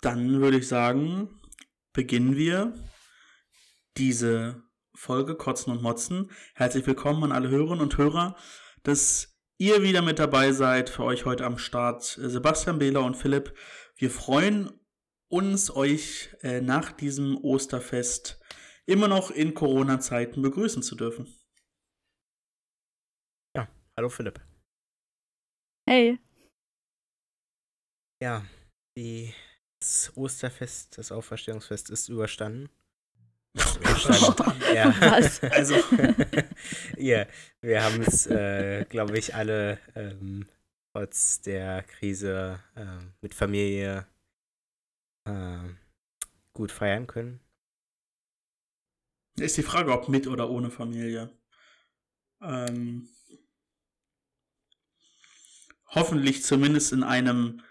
Dann würde ich sagen, beginnen wir diese Folge Kotzen und Motzen. Herzlich willkommen an alle Hörerinnen und Hörer, dass ihr wieder mit dabei seid. Für euch heute am Start Sebastian Behler und Philipp. Wir freuen uns, euch äh, nach diesem Osterfest immer noch in Corona-Zeiten begrüßen zu dürfen. Ja, hallo Philipp. Hey. Ja, die das Osterfest, das Auferstehungsfest ist überstanden. überstanden. ja. Was? Also, ja, wir haben es, äh, glaube ich, alle ähm, trotz der Krise äh, mit Familie äh, gut feiern können. Ist die Frage, ob mit oder ohne Familie. Ähm, hoffentlich zumindest in einem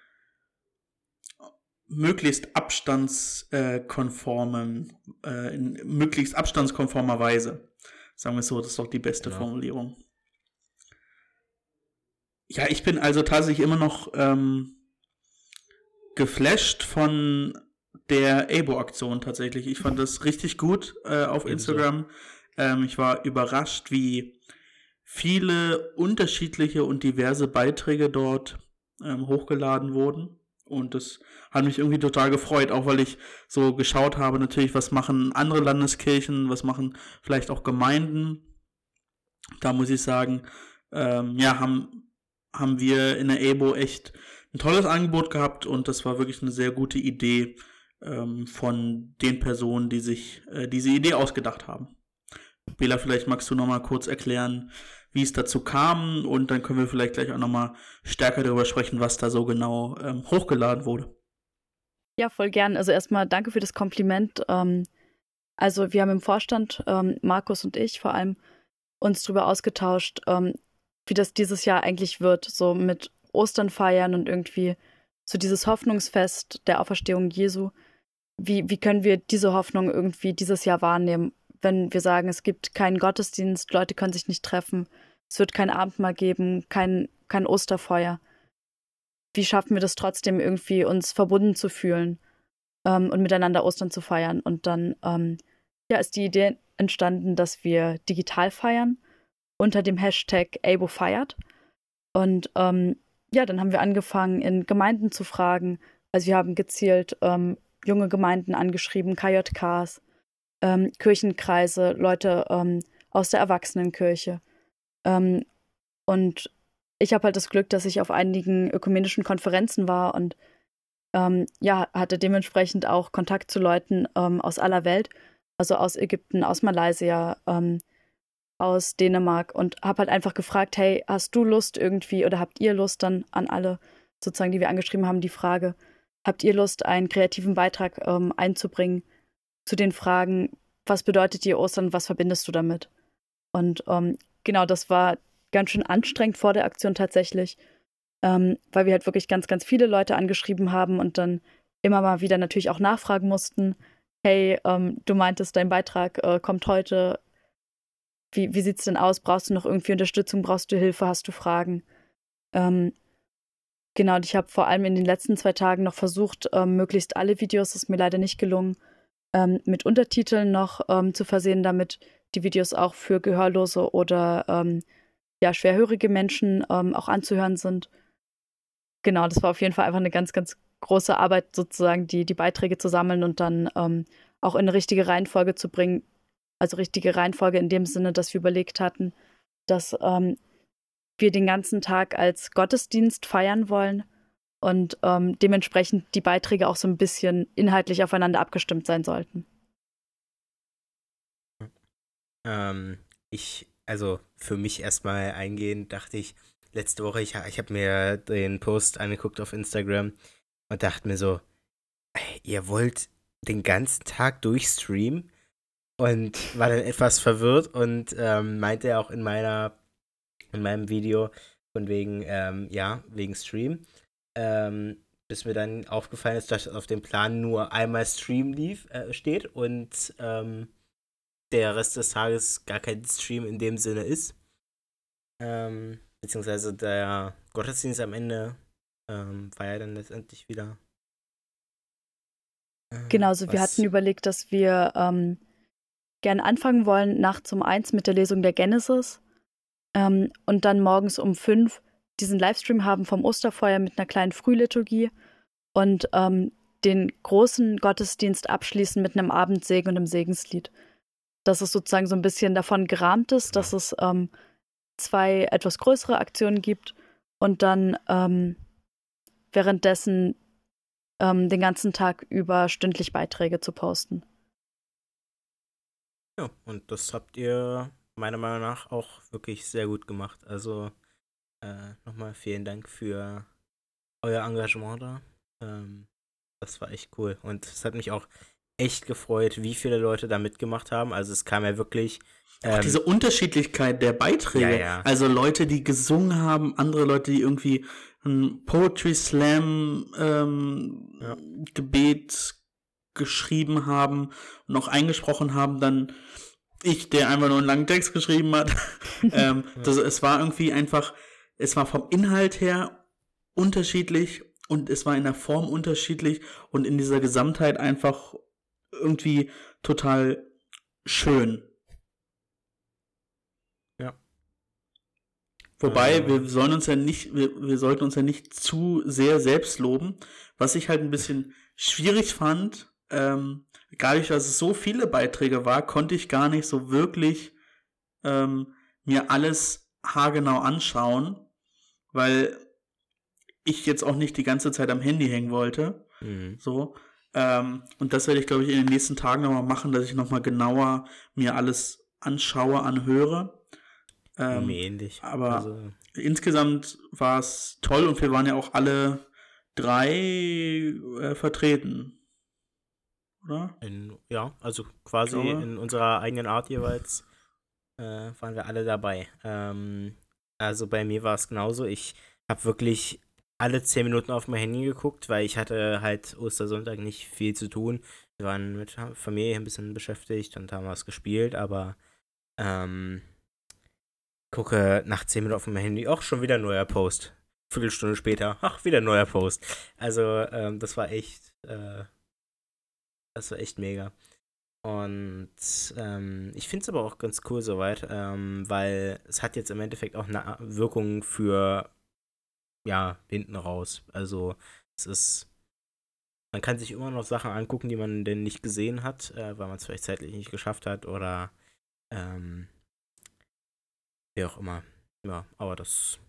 möglichst abstandskonformen, äh, in möglichst abstandskonformer Weise. Sagen wir es so, das ist doch die beste genau. Formulierung. Ja, ich bin also tatsächlich immer noch ähm, geflasht von der Abo-Aktion tatsächlich. Ich fand das richtig gut äh, auf Ebenso. Instagram. Ähm, ich war überrascht, wie viele unterschiedliche und diverse Beiträge dort ähm, hochgeladen wurden. Und das hat mich irgendwie total gefreut, auch weil ich so geschaut habe, natürlich, was machen andere Landeskirchen, was machen vielleicht auch Gemeinden. Da muss ich sagen, ähm, ja, haben, haben wir in der EBO echt ein tolles Angebot gehabt und das war wirklich eine sehr gute Idee ähm, von den Personen, die sich äh, diese Idee ausgedacht haben. Bela, vielleicht magst du noch mal kurz erklären, wie es dazu kam und dann können wir vielleicht gleich auch nochmal stärker darüber sprechen, was da so genau ähm, hochgeladen wurde. Ja, voll gern. Also erstmal danke für das Kompliment. Ähm, also wir haben im Vorstand, ähm, Markus und ich vor allem, uns darüber ausgetauscht, ähm, wie das dieses Jahr eigentlich wird, so mit Ostern feiern und irgendwie so dieses Hoffnungsfest der Auferstehung Jesu. Wie, wie können wir diese Hoffnung irgendwie dieses Jahr wahrnehmen, wenn wir sagen, es gibt keinen Gottesdienst, Leute können sich nicht treffen, es wird kein Abendmahl geben, kein, kein Osterfeuer. Wie schaffen wir das trotzdem irgendwie, uns verbunden zu fühlen ähm, und miteinander Ostern zu feiern? Und dann ähm, ja, ist die Idee entstanden, dass wir digital feiern unter dem Hashtag ABO feiert. Und ähm, ja, dann haben wir angefangen, in Gemeinden zu fragen. Also wir haben gezielt ähm, junge Gemeinden angeschrieben, KJKs, ähm, Kirchenkreise, Leute ähm, aus der Erwachsenenkirche. Ähm, und ich habe halt das Glück, dass ich auf einigen ökumenischen Konferenzen war und ähm, ja, hatte dementsprechend auch Kontakt zu Leuten ähm, aus aller Welt, also aus Ägypten, aus Malaysia, ähm, aus Dänemark und habe halt einfach gefragt, hey, hast du Lust irgendwie oder habt ihr Lust dann an alle sozusagen, die wir angeschrieben haben, die Frage, habt ihr Lust, einen kreativen Beitrag ähm, einzubringen zu den Fragen, was bedeutet dir Ostern, was verbindest du damit? Und ähm, genau, das war ganz schön anstrengend vor der Aktion tatsächlich, ähm, weil wir halt wirklich ganz, ganz viele Leute angeschrieben haben und dann immer mal wieder natürlich auch nachfragen mussten, hey, ähm, du meintest, dein Beitrag äh, kommt heute, wie, wie sieht es denn aus? Brauchst du noch irgendwie Unterstützung? Brauchst du Hilfe? Hast du Fragen? Ähm, genau, und ich habe vor allem in den letzten zwei Tagen noch versucht, ähm, möglichst alle Videos, das ist mir leider nicht gelungen, ähm, mit Untertiteln noch ähm, zu versehen, damit die Videos auch für Gehörlose oder ähm, ja, schwerhörige Menschen ähm, auch anzuhören sind. Genau, das war auf jeden Fall einfach eine ganz, ganz große Arbeit, sozusagen die, die Beiträge zu sammeln und dann ähm, auch in eine richtige Reihenfolge zu bringen. Also richtige Reihenfolge in dem Sinne, dass wir überlegt hatten, dass ähm, wir den ganzen Tag als Gottesdienst feiern wollen und ähm, dementsprechend die Beiträge auch so ein bisschen inhaltlich aufeinander abgestimmt sein sollten. Ähm, ich, also für mich erstmal eingehend, dachte ich, letzte Woche, ich, ich habe mir den Post angeguckt auf Instagram und dachte mir so, ihr wollt den ganzen Tag durchstreamen? Und war dann etwas verwirrt und ähm, meinte auch in meiner in meinem Video von wegen ähm, ja wegen Stream. Ähm, bis mir dann aufgefallen ist, dass auf dem Plan nur einmal Stream lief, äh, steht und ähm, der Rest des Tages gar kein Stream in dem Sinne ist. Ähm, beziehungsweise der Gottesdienst am Ende ähm, war ja dann letztendlich wieder genau, also wir hatten überlegt, dass wir ähm, gerne anfangen wollen, nachts um eins mit der Lesung der Genesis ähm, und dann morgens um fünf diesen Livestream haben vom Osterfeuer mit einer kleinen Frühliturgie und ähm, den großen Gottesdienst abschließen mit einem Abendsegen und einem Segenslied. Dass es sozusagen so ein bisschen davon gerahmt ist, dass es ähm, zwei etwas größere Aktionen gibt und dann ähm, währenddessen ähm, den ganzen Tag über stündlich Beiträge zu posten. Ja, und das habt ihr meiner Meinung nach auch wirklich sehr gut gemacht. Also äh, nochmal vielen Dank für euer Engagement da. Ähm, das war echt cool. Und es hat mich auch echt gefreut, wie viele Leute da mitgemacht haben. Also es kam ja wirklich. Ähm, auch diese Unterschiedlichkeit der Beiträge. Ja, ja. Also Leute, die gesungen haben, andere Leute, die irgendwie ein Poetry Slam ähm, ja. Gebet geschrieben haben und auch eingesprochen haben, dann ich, der einfach nur einen langen Text geschrieben hat. ähm, das, es war irgendwie einfach, es war vom Inhalt her unterschiedlich und es war in der Form unterschiedlich und in dieser Gesamtheit einfach irgendwie total schön. Ja. Wobei, äh, wir sollen uns ja nicht, wir, wir sollten uns ja nicht zu sehr selbst loben. Was ich halt ein bisschen schwierig fand, ähm, dadurch, dass es so viele Beiträge war, konnte ich gar nicht so wirklich ähm, mir alles haargenau anschauen, weil ich jetzt auch nicht die ganze Zeit am Handy hängen wollte. Mhm. So. Ähm, und das werde ich, glaube ich, in den nächsten Tagen nochmal machen, dass ich nochmal genauer mir alles anschaue, anhöre. Ähm, ähnlich. Aber also. insgesamt war es toll und wir waren ja auch alle drei äh, vertreten. Oder? In, ja, also quasi in unserer eigenen Art jeweils äh, waren wir alle dabei. Ähm, also bei mir war es genauso. Ich habe wirklich alle zehn Minuten auf mein Handy geguckt, weil ich hatte halt Ostersonntag nicht viel zu tun. Wir waren mit Familie ein bisschen beschäftigt und haben was gespielt, aber ähm, gucke nach zehn Minuten auf mein Handy, auch schon wieder ein neuer Post. Viertelstunde später, ach, wieder ein neuer Post. Also, ähm, das war echt, äh, das war echt mega. Und ähm, ich finde es aber auch ganz cool soweit, ähm, weil es hat jetzt im Endeffekt auch eine Wirkung für ja, hinten raus. Also es ist, man kann sich immer noch Sachen angucken, die man denn nicht gesehen hat, äh, weil man es vielleicht zeitlich nicht geschafft hat oder ähm, wie auch immer. Ja, aber das.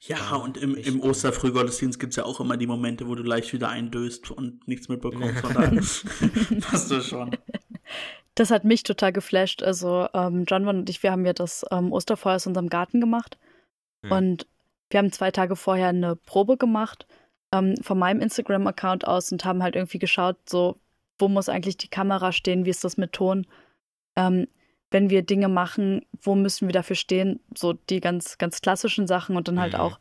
Ja, und im, im Osterfrühgottesdienst gibt es ja auch immer die Momente, wo du leicht wieder eindöst und nichts mitbekommst. Von daher passt das schon. Das hat mich total geflasht. Also, ähm, John und ich, wir haben ja das ähm, Osterfeuer aus unserem Garten gemacht. Mhm. Und wir haben zwei Tage vorher eine Probe gemacht ähm, von meinem Instagram-Account aus und haben halt irgendwie geschaut, so, wo muss eigentlich die Kamera stehen, wie ist das mit Ton? Ähm, wenn wir Dinge machen, wo müssen wir dafür stehen? So die ganz, ganz klassischen Sachen und dann halt mhm. auch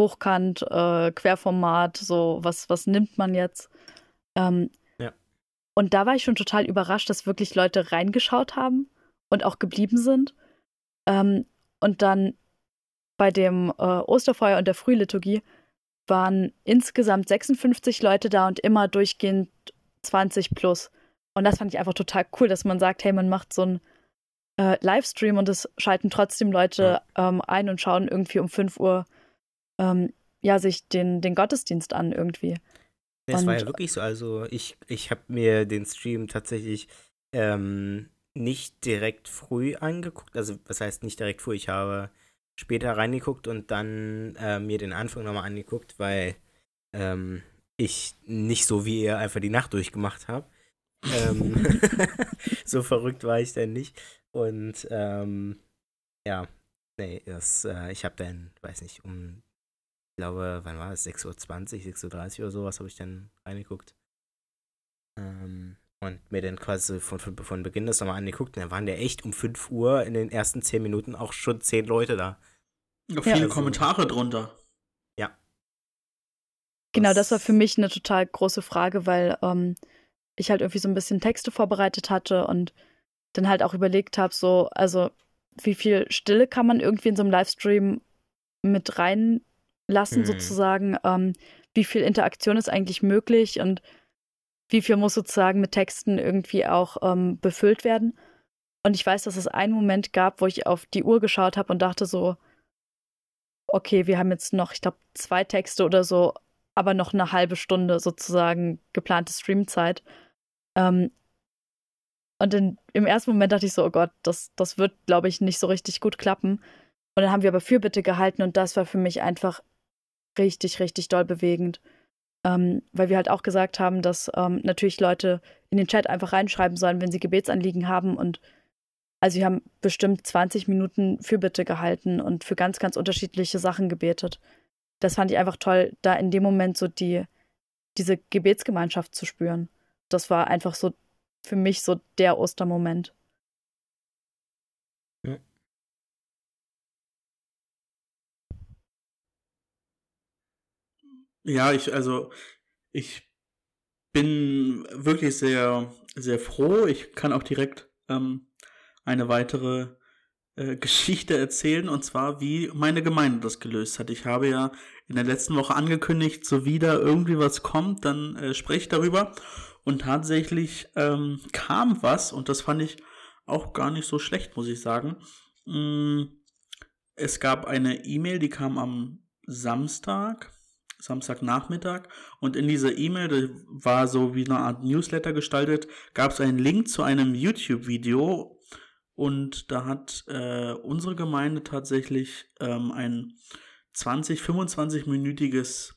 Hochkant, äh, Querformat, so was, was nimmt man jetzt? Ähm, ja. Und da war ich schon total überrascht, dass wirklich Leute reingeschaut haben und auch geblieben sind. Ähm, und dann bei dem äh, Osterfeuer und der Frühliturgie waren insgesamt 56 Leute da und immer durchgehend 20 plus. Und das fand ich einfach total cool, dass man sagt, hey, man macht so einen äh, Livestream und es schalten trotzdem Leute ähm, ein und schauen irgendwie um 5 Uhr ähm, ja, sich den, den Gottesdienst an irgendwie. Es war ja wirklich so. Also ich, ich habe mir den Stream tatsächlich ähm, nicht direkt früh angeguckt. Also was heißt nicht direkt früh? Ich habe später reingeguckt und dann äh, mir den Anfang nochmal angeguckt, weil ähm, ich nicht so wie ihr einfach die Nacht durchgemacht habe. ähm, so verrückt war ich denn nicht. Und ähm, ja, nee, das, äh, ich habe dann, weiß nicht, um, ich glaube, wann war es? 6.20 Uhr, 6.30 Uhr oder sowas habe ich dann reingeguckt. Ähm, und mir dann quasi von, von, von Beginn das nochmal angeguckt. Und dann waren ja echt um 5 Uhr in den ersten 10 Minuten auch schon 10 Leute da. Ja, viele also, Kommentare drunter. Ja. Genau, das war für mich eine total große Frage, weil ähm, ich halt irgendwie so ein bisschen Texte vorbereitet hatte und dann halt auch überlegt habe, so, also wie viel Stille kann man irgendwie in so einem Livestream mit reinlassen, hm. sozusagen. Ähm, wie viel Interaktion ist eigentlich möglich und wie viel muss sozusagen mit Texten irgendwie auch ähm, befüllt werden. Und ich weiß, dass es einen Moment gab, wo ich auf die Uhr geschaut habe und dachte so, okay, wir haben jetzt noch, ich glaube, zwei Texte oder so, aber noch eine halbe Stunde sozusagen geplante Streamzeit. Ähm, und in, im ersten Moment dachte ich so, oh Gott, das, das wird, glaube ich, nicht so richtig gut klappen. Und dann haben wir aber Fürbitte gehalten und das war für mich einfach richtig, richtig doll bewegend. Ähm, weil wir halt auch gesagt haben, dass ähm, natürlich Leute in den Chat einfach reinschreiben sollen, wenn sie Gebetsanliegen haben. Und also wir haben bestimmt 20 Minuten Fürbitte gehalten und für ganz, ganz unterschiedliche Sachen gebetet. Das fand ich einfach toll, da in dem Moment so die, diese Gebetsgemeinschaft zu spüren. Das war einfach so für mich so der Ostermoment. Ja. Ja, ich, also, ich bin wirklich sehr, sehr froh. Ich kann auch direkt ähm, eine weitere äh, Geschichte erzählen, und zwar, wie meine Gemeinde das gelöst hat. Ich habe ja in der letzten Woche angekündigt, so wieder irgendwie was kommt, dann äh, spreche ich darüber. Und tatsächlich ähm, kam was und das fand ich auch gar nicht so schlecht, muss ich sagen. Mm, es gab eine E-Mail, die kam am Samstag, Samstagnachmittag. Und in dieser E-Mail, die war so wie eine Art Newsletter gestaltet, gab es einen Link zu einem YouTube-Video. Und da hat äh, unsere Gemeinde tatsächlich ähm, ein 20, 25-minütiges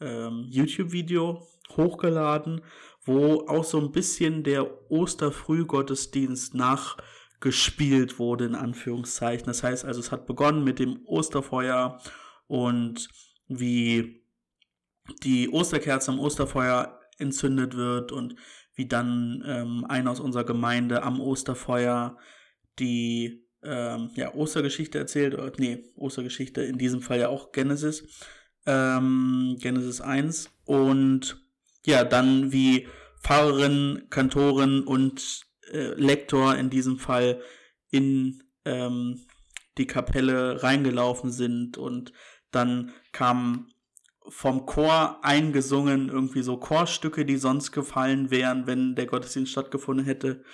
ähm, YouTube-Video hochgeladen, wo auch so ein bisschen der Osterfrühgottesdienst nachgespielt wurde, in Anführungszeichen. Das heißt also, es hat begonnen mit dem Osterfeuer und wie die Osterkerze am Osterfeuer entzündet wird und wie dann ähm, einer aus unserer Gemeinde am Osterfeuer die ähm, ja, Ostergeschichte erzählt, oder, nee, Ostergeschichte, in diesem Fall ja auch Genesis, ähm, Genesis 1 und ja, dann wie Pfarrerin, Kantorin und äh, Lektor in diesem Fall in ähm, die Kapelle reingelaufen sind und dann kamen vom Chor eingesungen irgendwie so Chorstücke, die sonst gefallen wären, wenn der Gottesdienst stattgefunden hätte.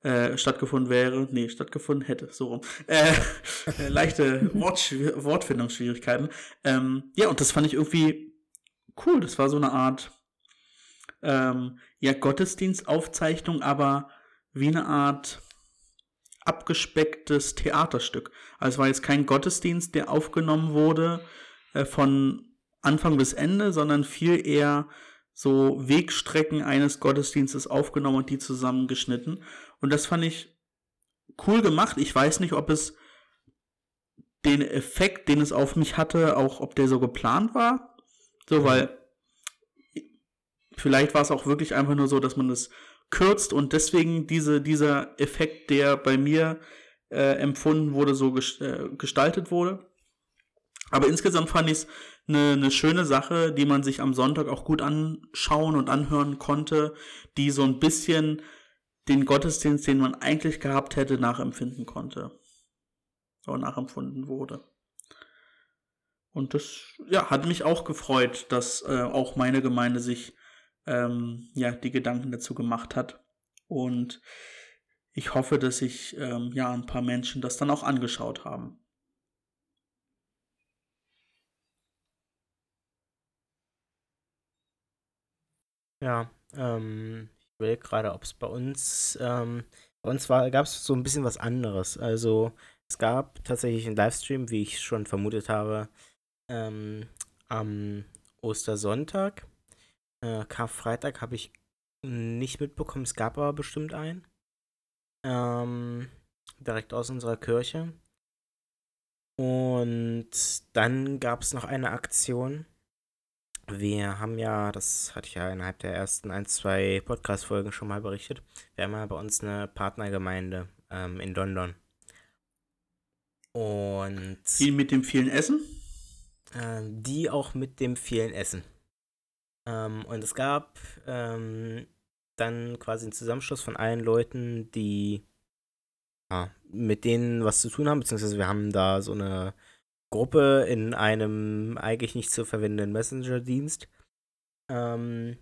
Äh, stattgefunden wäre, nee, stattgefunden hätte, so rum. Äh, leichte Wort Wortfindungsschwierigkeiten. Ähm, ja, und das fand ich irgendwie cool. Das war so eine Art ähm, ja, Gottesdienstaufzeichnung, aber wie eine Art abgespecktes Theaterstück. Also es war jetzt kein Gottesdienst, der aufgenommen wurde äh, von Anfang bis Ende, sondern viel eher so Wegstrecken eines Gottesdienstes aufgenommen und die zusammengeschnitten. Und das fand ich cool gemacht. Ich weiß nicht, ob es den Effekt, den es auf mich hatte, auch ob der so geplant war. So, weil Vielleicht war es auch wirklich einfach nur so, dass man es kürzt und deswegen diese, dieser Effekt, der bei mir äh, empfunden wurde, so ges äh, gestaltet wurde. Aber insgesamt fand ich es eine ne schöne Sache, die man sich am Sonntag auch gut anschauen und anhören konnte, die so ein bisschen den Gottesdienst, den man eigentlich gehabt hätte, nachempfinden konnte. Oder nachempfunden wurde. Und das ja, hat mich auch gefreut, dass äh, auch meine Gemeinde sich ähm, ja, die Gedanken dazu gemacht hat. Und ich hoffe, dass sich ähm, ja ein paar Menschen das dann auch angeschaut haben. Ja, ähm, ich will gerade, ob es bei uns, ähm, bei uns gab es so ein bisschen was anderes. Also es gab tatsächlich einen Livestream, wie ich schon vermutet habe, ähm, am Ostersonntag. Äh, Karfreitag habe ich nicht mitbekommen, es gab aber bestimmt einen. Ähm, direkt aus unserer Kirche. Und dann gab es noch eine Aktion. Wir haben ja, das hatte ich ja innerhalb der ersten ein, zwei Podcast-Folgen schon mal berichtet. Wir haben ja bei uns eine Partnergemeinde ähm, in London. Und. Die mit dem vielen Essen? Äh, die auch mit dem vielen Essen. Ähm, und es gab ähm, dann quasi einen Zusammenschluss von allen Leuten, die ja, mit denen was zu tun haben, beziehungsweise wir haben da so eine Gruppe in einem eigentlich nicht zu verwendenden Messenger-Dienst, Ähm,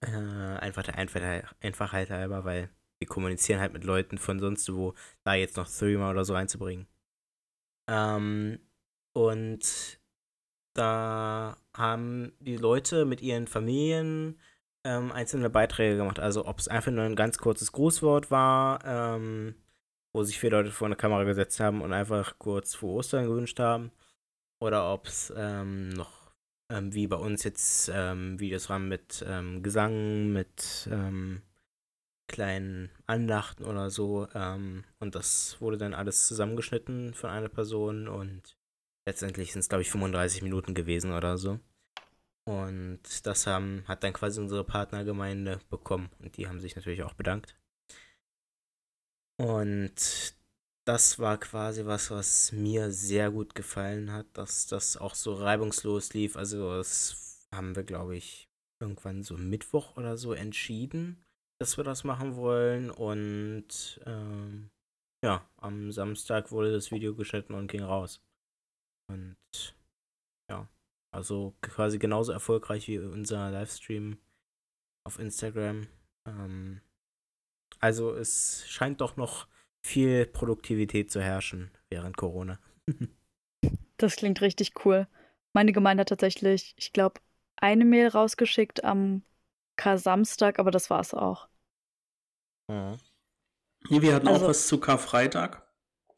äh, einfach der Einfachheit halber, weil wir kommunizieren halt mit Leuten von sonst wo, da jetzt noch Threema oder so reinzubringen. Ähm, und da haben die Leute mit ihren Familien ähm, einzelne Beiträge gemacht. Also ob es einfach nur ein ganz kurzes Grußwort war, ähm, wo sich vier Leute vor eine Kamera gesetzt haben und einfach kurz vor Ostern gewünscht haben. Oder ob es ähm, noch ähm, wie bei uns jetzt ähm, Videos waren mit ähm, Gesang, mit kleinen Andachten oder so. und das wurde dann alles zusammengeschnitten von einer Person und letztendlich sind es, glaube ich, 35 Minuten gewesen oder so. Und das haben, hat dann quasi unsere Partnergemeinde bekommen. Und die haben sich natürlich auch bedankt. Und das war quasi was, was mir sehr gut gefallen hat, dass das auch so reibungslos lief. Also das haben wir, glaube ich, irgendwann so Mittwoch oder so entschieden, dass wir das machen wollen. Und ähm, ja, am Samstag wurde das Video geschnitten und ging raus. Und ja, also quasi genauso erfolgreich wie unser Livestream auf Instagram. Ähm, also es scheint doch noch viel Produktivität zu herrschen während Corona. das klingt richtig cool. Meine Gemeinde hat tatsächlich, ich glaube, eine Mail rausgeschickt am Kar-Samstag, aber das war's auch. Mhm. Wir hatten also, auch was zu Karfreitag.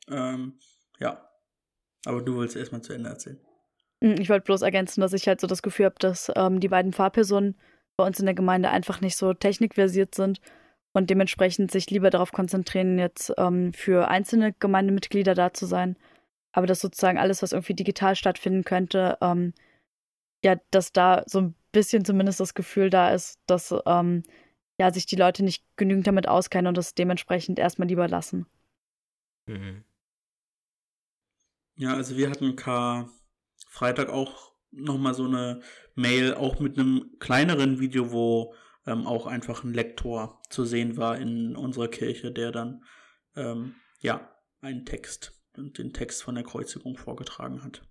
Ähm, ja. Aber du willst erstmal zu Ende erzählen. Hm, ich wollte bloß ergänzen, dass ich halt so das Gefühl habe, dass ähm, die beiden Fahrpersonen bei uns in der Gemeinde einfach nicht so technikversiert sind und dementsprechend sich lieber darauf konzentrieren, jetzt ähm, für einzelne Gemeindemitglieder da zu sein. Aber dass sozusagen alles, was irgendwie digital stattfinden könnte, ähm, ja, dass da so ein bisschen zumindest das Gefühl da ist, dass ähm, ja, sich die Leute nicht genügend damit auskennen und das dementsprechend erstmal lieber lassen. Mhm. Ja, also wir hatten K Freitag auch nochmal so eine Mail, auch mit einem kleineren Video, wo ähm, auch einfach ein Lektor zu sehen war in unserer Kirche, der dann ähm, ja einen Text und den Text von der Kreuzigung vorgetragen hat.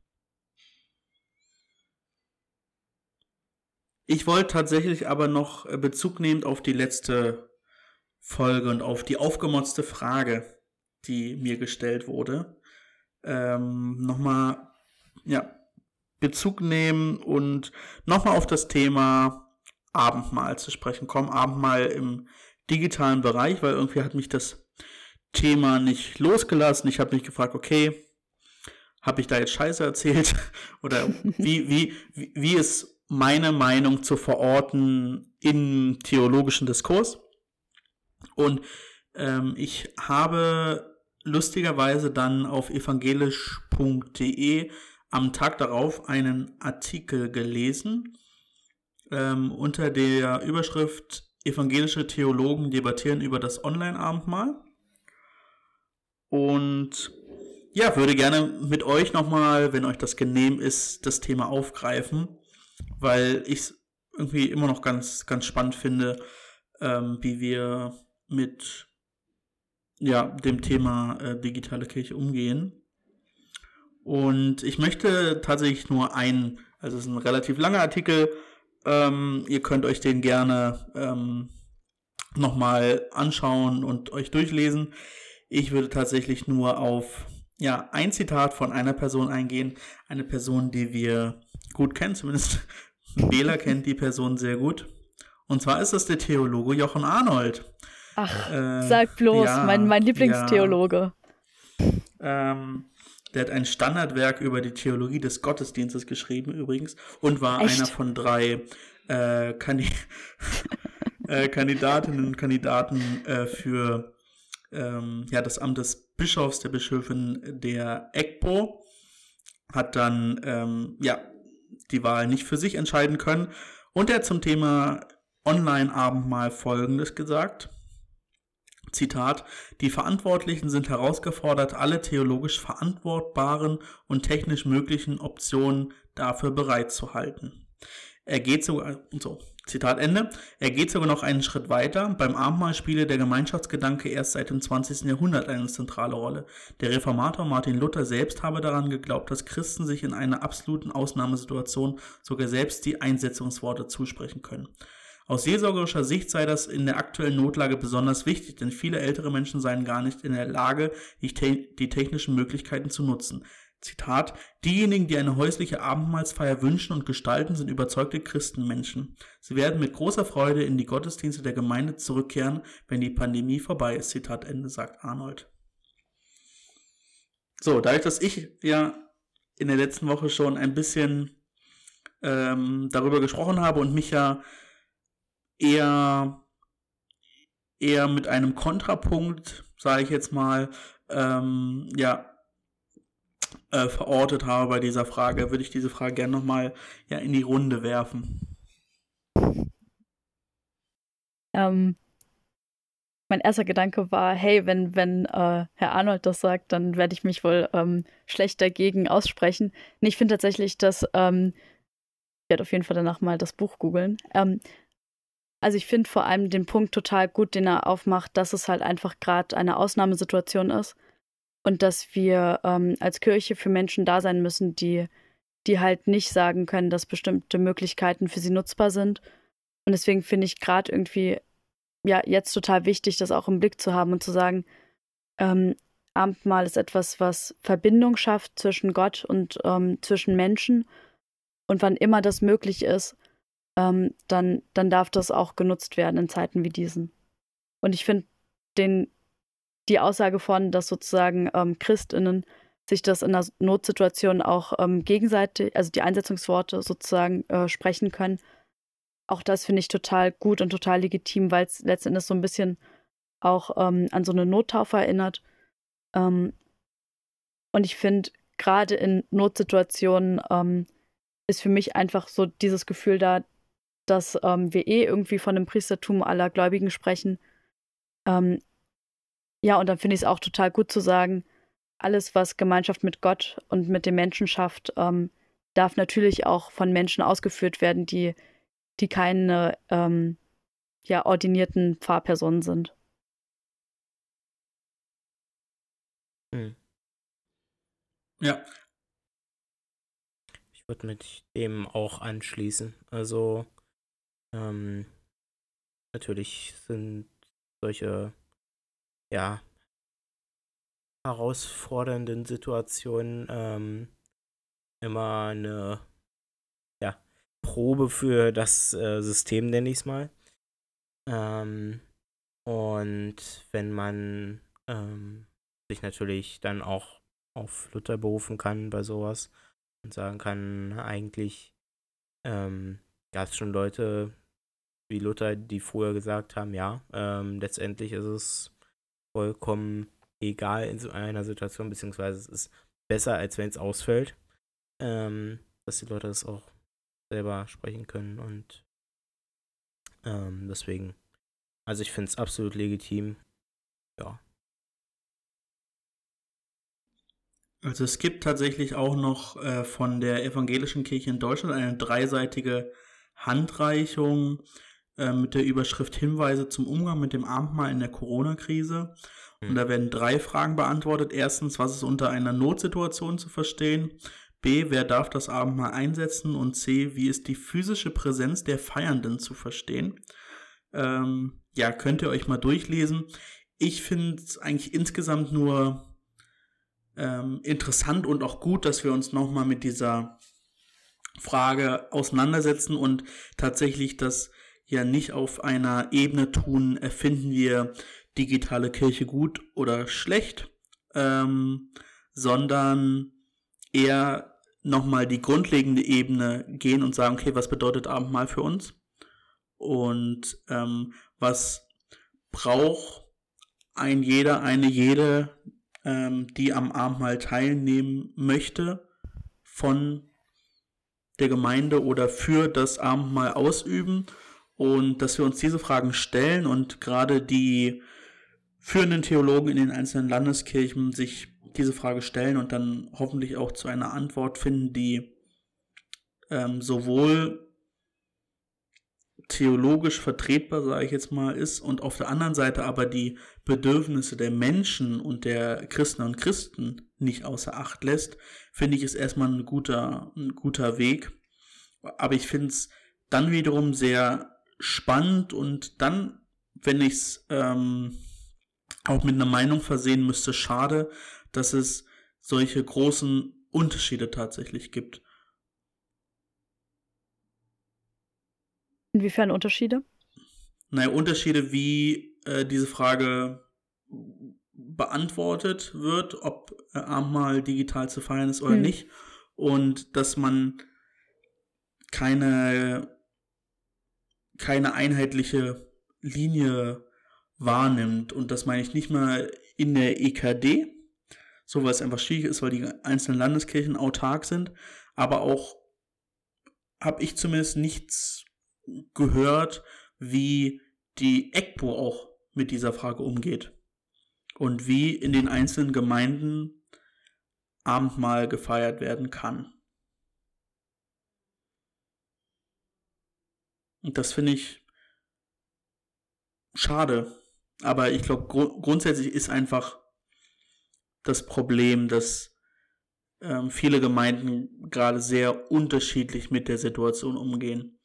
Ich wollte tatsächlich aber noch äh, Bezug nehmend auf die letzte Folge und auf die aufgemotzte Frage, die mir gestellt wurde, ähm, nochmal ja, Bezug nehmen und nochmal auf das Thema Abendmahl zu sprechen kommen. Abendmahl im digitalen Bereich, weil irgendwie hat mich das Thema nicht losgelassen. Ich habe mich gefragt, okay, habe ich da jetzt Scheiße erzählt? Oder wie, wie, wie, wie ist meine Meinung zu verorten im theologischen Diskurs? Und ähm, ich habe lustigerweise dann auf evangelisch.de am Tag darauf einen Artikel gelesen ähm, unter der Überschrift Evangelische Theologen debattieren über das Online-Abendmahl. Und ja, würde gerne mit euch nochmal, wenn euch das genehm ist, das Thema aufgreifen, weil ich es irgendwie immer noch ganz, ganz spannend finde, ähm, wie wir mit ja, dem Thema äh, digitale Kirche umgehen. Und ich möchte tatsächlich nur einen, also es ist ein relativ langer Artikel, ähm, ihr könnt euch den gerne ähm, nochmal anschauen und euch durchlesen. Ich würde tatsächlich nur auf ja, ein Zitat von einer Person eingehen, eine Person, die wir gut kennen, zumindest Bela kennt die Person sehr gut. Und zwar ist das der Theologe Jochen Arnold. Ach, äh, sag bloß, ja, mein, mein Lieblingstheologe. Ja. Ähm, der hat ein Standardwerk über die Theologie des Gottesdienstes geschrieben übrigens und war Echt? einer von drei äh, Kandi äh, Kandidatinnen und Kandidaten äh, für ähm, ja, das Amt des Bischofs, der Bischöfin der EGPO. Hat dann ähm, ja, die Wahl nicht für sich entscheiden können. Und er hat zum Thema Online-Abendmahl Folgendes gesagt. Zitat, die Verantwortlichen sind herausgefordert, alle theologisch verantwortbaren und technisch möglichen Optionen dafür bereitzuhalten. Er geht sogar, so, Zitat Ende, er geht sogar noch einen Schritt weiter. Beim Abendmahl spiele der Gemeinschaftsgedanke erst seit dem 20. Jahrhundert eine zentrale Rolle. Der Reformator Martin Luther selbst habe daran geglaubt, dass Christen sich in einer absoluten Ausnahmesituation sogar selbst die Einsetzungsworte zusprechen können. Aus seelsorgerischer Sicht sei das in der aktuellen Notlage besonders wichtig, denn viele ältere Menschen seien gar nicht in der Lage, die, te die technischen Möglichkeiten zu nutzen. Zitat, diejenigen, die eine häusliche Abendmahlsfeier wünschen und gestalten, sind überzeugte Christenmenschen. Sie werden mit großer Freude in die Gottesdienste der Gemeinde zurückkehren, wenn die Pandemie vorbei ist. Zitat Ende, sagt Arnold. So, dadurch, dass ich ja in der letzten Woche schon ein bisschen ähm, darüber gesprochen habe und mich ja eher, eher mit einem Kontrapunkt, sage ich jetzt mal, ähm, ja, äh, verortet habe bei dieser Frage, würde ich diese Frage gerne nochmal ja, in die Runde werfen. Ähm, mein erster Gedanke war, hey, wenn, wenn äh, Herr Arnold das sagt, dann werde ich mich wohl ähm, schlecht dagegen aussprechen. Nee, ich finde tatsächlich, dass ähm, ich werde auf jeden Fall danach mal das Buch googeln. Ähm, also ich finde vor allem den Punkt total gut, den er aufmacht, dass es halt einfach gerade eine Ausnahmesituation ist und dass wir ähm, als Kirche für Menschen da sein müssen, die, die halt nicht sagen können, dass bestimmte Möglichkeiten für sie nutzbar sind. Und deswegen finde ich gerade irgendwie ja jetzt total wichtig, das auch im Blick zu haben und zu sagen, ähm, Abendmahl ist etwas, was Verbindung schafft zwischen Gott und ähm, zwischen Menschen. Und wann immer das möglich ist, ähm, dann, dann darf das auch genutzt werden in Zeiten wie diesen. Und ich finde die Aussage von, dass sozusagen ähm, ChristInnen sich das in einer Notsituation auch ähm, gegenseitig, also die Einsetzungsworte sozusagen äh, sprechen können, auch das finde ich total gut und total legitim, weil es letztendlich so ein bisschen auch ähm, an so eine Nottaufe erinnert. Ähm, und ich finde, gerade in Notsituationen ähm, ist für mich einfach so dieses Gefühl da, dass ähm, wir eh irgendwie von dem Priestertum aller Gläubigen sprechen. Ähm, ja, und dann finde ich es auch total gut zu sagen, alles, was Gemeinschaft mit Gott und mit dem Menschen schafft, ähm, darf natürlich auch von Menschen ausgeführt werden, die, die keine ähm, ja, ordinierten Pfarrpersonen sind. Hm. Ja. Ich würde mit dem auch anschließen. Also ähm, natürlich sind solche, ja, herausfordernden Situationen ähm, immer eine ja, Probe für das äh, System, nenne ich es mal. Ähm, und wenn man ähm, sich natürlich dann auch auf Luther berufen kann bei sowas und sagen kann, eigentlich ähm, gab es schon Leute, wie Luther, die früher gesagt haben, ja, ähm, letztendlich ist es vollkommen egal in so einer Situation, beziehungsweise es ist besser, als wenn es ausfällt, ähm, dass die Leute das auch selber sprechen können und ähm, deswegen, also ich finde es absolut legitim, ja. Also es gibt tatsächlich auch noch äh, von der evangelischen Kirche in Deutschland eine dreiseitige Handreichung äh, mit der Überschrift Hinweise zum Umgang mit dem Abendmahl in der Corona-Krise. Und hm. da werden drei Fragen beantwortet. Erstens, was ist unter einer Notsituation zu verstehen? B, wer darf das Abendmahl einsetzen? Und C, wie ist die physische Präsenz der Feiernden zu verstehen? Ähm, ja, könnt ihr euch mal durchlesen. Ich finde es eigentlich insgesamt nur ähm, interessant und auch gut, dass wir uns nochmal mit dieser Frage auseinandersetzen und tatsächlich das ja nicht auf einer Ebene tun, erfinden wir digitale Kirche gut oder schlecht, ähm, sondern eher nochmal die grundlegende Ebene gehen und sagen, okay, was bedeutet Abendmahl für uns? Und ähm, was braucht ein jeder, eine jede, ähm, die am Abendmahl teilnehmen möchte, von der Gemeinde oder für das Abendmahl ausüben und dass wir uns diese Fragen stellen und gerade die führenden Theologen in den einzelnen Landeskirchen sich diese Frage stellen und dann hoffentlich auch zu einer Antwort finden, die ähm, sowohl theologisch vertretbar, sage ich jetzt mal, ist und auf der anderen Seite aber die Bedürfnisse der Menschen und der Christen und Christen nicht außer Acht lässt, finde ich es erstmal ein guter, ein guter Weg. Aber ich finde es dann wiederum sehr spannend und dann, wenn ich es ähm, auch mit einer Meinung versehen müsste, schade, dass es solche großen Unterschiede tatsächlich gibt. Inwiefern Unterschiede? Naja, Unterschiede, wie äh, diese Frage beantwortet wird, ob äh, Abendmahl digital zu feiern ist oder hm. nicht. Und dass man keine, keine einheitliche Linie wahrnimmt. Und das meine ich nicht mal in der EKD, so weil es einfach schwierig ist, weil die einzelnen Landeskirchen autark sind, aber auch habe ich zumindest nichts gehört, wie die EGPO auch mit dieser Frage umgeht und wie in den einzelnen Gemeinden Abendmahl gefeiert werden kann. Und das finde ich schade. Aber ich glaube, gru grundsätzlich ist einfach das Problem, dass ähm, viele Gemeinden gerade sehr unterschiedlich mit der Situation umgehen.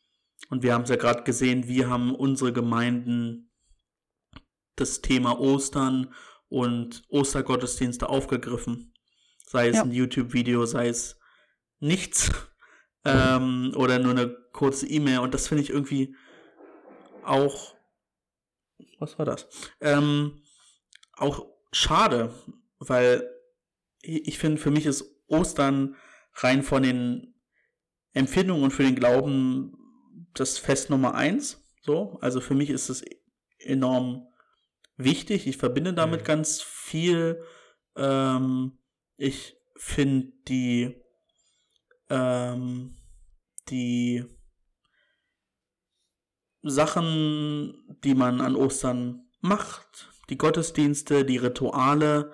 Und wir haben es ja gerade gesehen, wie haben unsere Gemeinden das Thema Ostern und Ostergottesdienste aufgegriffen. Sei es ja. ein YouTube-Video, sei es nichts ähm, oder nur eine kurze E-Mail. Und das finde ich irgendwie auch, was war das? Ähm, auch schade, weil ich finde, für mich ist Ostern rein von den Empfindungen und für den Glauben das Fest Nummer eins. So, also für mich ist es enorm wichtig. Ich verbinde damit mhm. ganz viel. Ähm, ich finde die ähm, die Sachen, die man an Ostern macht, die Gottesdienste, die Rituale,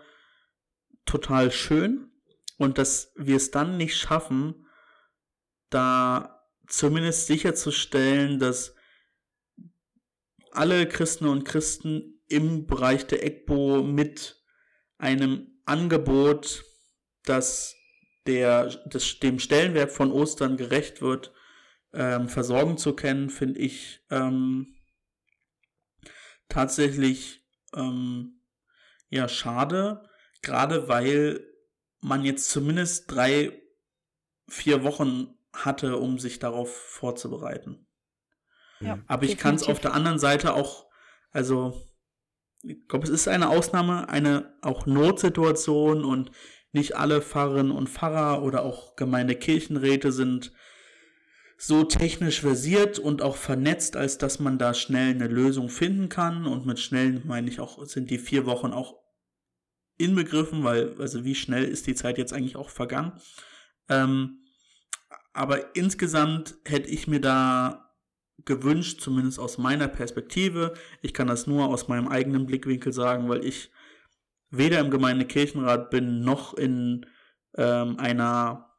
total schön. Und dass wir es dann nicht schaffen, da zumindest sicherzustellen, dass alle Christen und Christen im Bereich der EGBO mit einem Angebot, das der, des, dem Stellenwert von Ostern gerecht wird, ähm, versorgen zu können, finde ich ähm, tatsächlich ähm, ja schade, gerade weil man jetzt zumindest drei, vier Wochen hatte, um sich darauf vorzubereiten. Ja, Aber ich kann es auf der anderen Seite auch, also ich glaube, es ist eine Ausnahme, eine auch Notsituation und nicht alle Pfarrerinnen und Pfarrer oder auch Gemeindekirchenräte sind so technisch versiert und auch vernetzt, als dass man da schnell eine Lösung finden kann. Und mit schnell meine ich auch, sind die vier Wochen auch inbegriffen, weil, also wie schnell ist die Zeit jetzt eigentlich auch vergangen. Ähm, aber insgesamt hätte ich mir da gewünscht, zumindest aus meiner Perspektive, ich kann das nur aus meinem eigenen Blickwinkel sagen, weil ich weder im Gemeindekirchenrat bin, noch in ähm, einer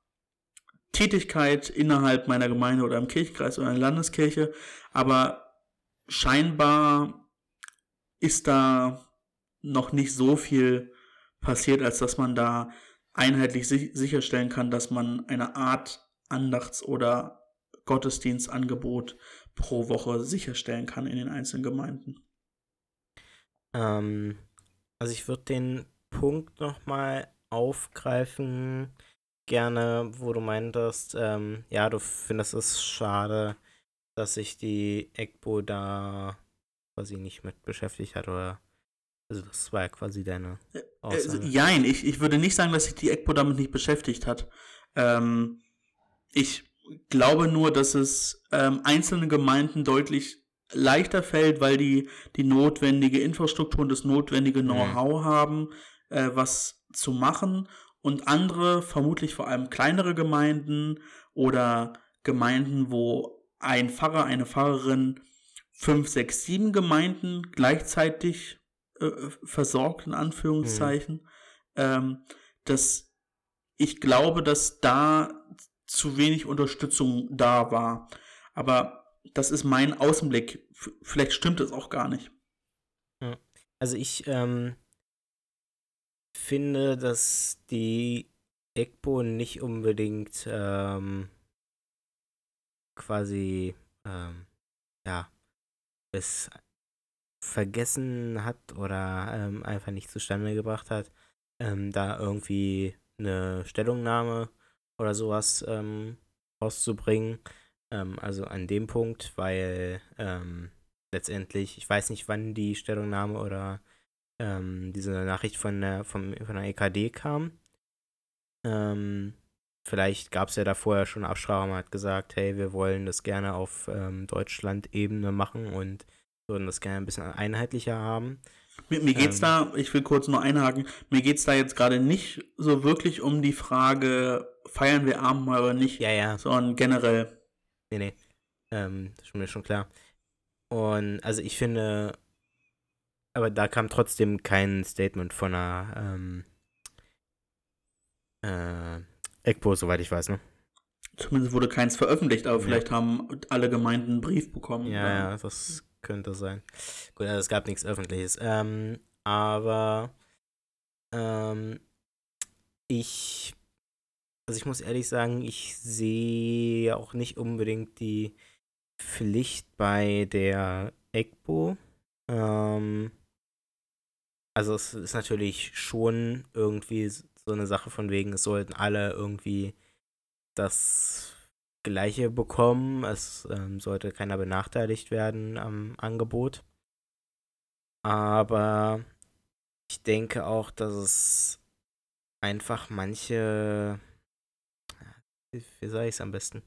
Tätigkeit innerhalb meiner Gemeinde oder im Kirchenkreis oder in der Landeskirche, aber scheinbar ist da noch nicht so viel passiert, als dass man da einheitlich sicherstellen kann, dass man eine Art Andachts- oder Gottesdienstangebot pro Woche sicherstellen kann in den einzelnen Gemeinden. Ähm, also ich würde den Punkt nochmal aufgreifen, gerne, wo du meintest, ähm, ja, du findest es schade, dass sich die EGBO da quasi nicht mit beschäftigt hat oder also das war ja quasi deine äh, Aussage. Äh, jein, ich, ich würde nicht sagen, dass sich die EGBO damit nicht beschäftigt hat. Ähm, ich glaube nur, dass es ähm, einzelnen Gemeinden deutlich leichter fällt, weil die die notwendige Infrastruktur und das notwendige mhm. Know-how mhm. haben, äh, was zu machen und andere, vermutlich vor allem kleinere Gemeinden oder Gemeinden, wo ein Pfarrer, eine Pfarrerin fünf, sechs, sieben Gemeinden gleichzeitig äh, versorgt, in Anführungszeichen, mhm. ähm, dass ich glaube, dass da zu wenig Unterstützung da war. Aber das ist mein Außenblick. Vielleicht stimmt es auch gar nicht. Also ich ähm, finde, dass die EGPO nicht unbedingt ähm, quasi ähm, ja es vergessen hat oder ähm, einfach nicht zustande gebracht hat, ähm, da irgendwie eine Stellungnahme oder sowas ähm, rauszubringen. Ähm, also an dem Punkt, weil letztendlich, ich weiß nicht, wann die Stellungnahme oder ähm, diese Nachricht von der, vom, von der EKD kam. Ähm, vielleicht gab es ja da vorher schon Absprache, man hat gesagt, hey, wir wollen das gerne auf ähm, Deutschland-Ebene machen und würden das gerne ein bisschen einheitlicher haben. Mir, mir geht's ähm, da, ich will kurz nur einhaken, mir geht es da jetzt gerade nicht so wirklich um die Frage, feiern wir Abendmahl oder nicht, ja, ja. sondern generell. Nee, nee, ähm, das ist mir schon klar. Und also ich finde, aber da kam trotzdem kein Statement von einer ähm, äh, EGPO, soweit ich weiß, ne? Zumindest wurde keins veröffentlicht, aber ja. vielleicht haben alle Gemeinden einen Brief bekommen. Ja, ja, das könnte sein. Gut, also es gab nichts Öffentliches. Ähm, aber ähm, ich, also ich muss ehrlich sagen, ich sehe auch nicht unbedingt die Pflicht bei der EGBO. Ähm, also es ist natürlich schon irgendwie so eine Sache von wegen, es sollten alle irgendwie das Gleiche bekommen. Es ähm, sollte keiner benachteiligt werden am Angebot. Aber ich denke auch, dass es einfach manche. Wie sage ich es am besten?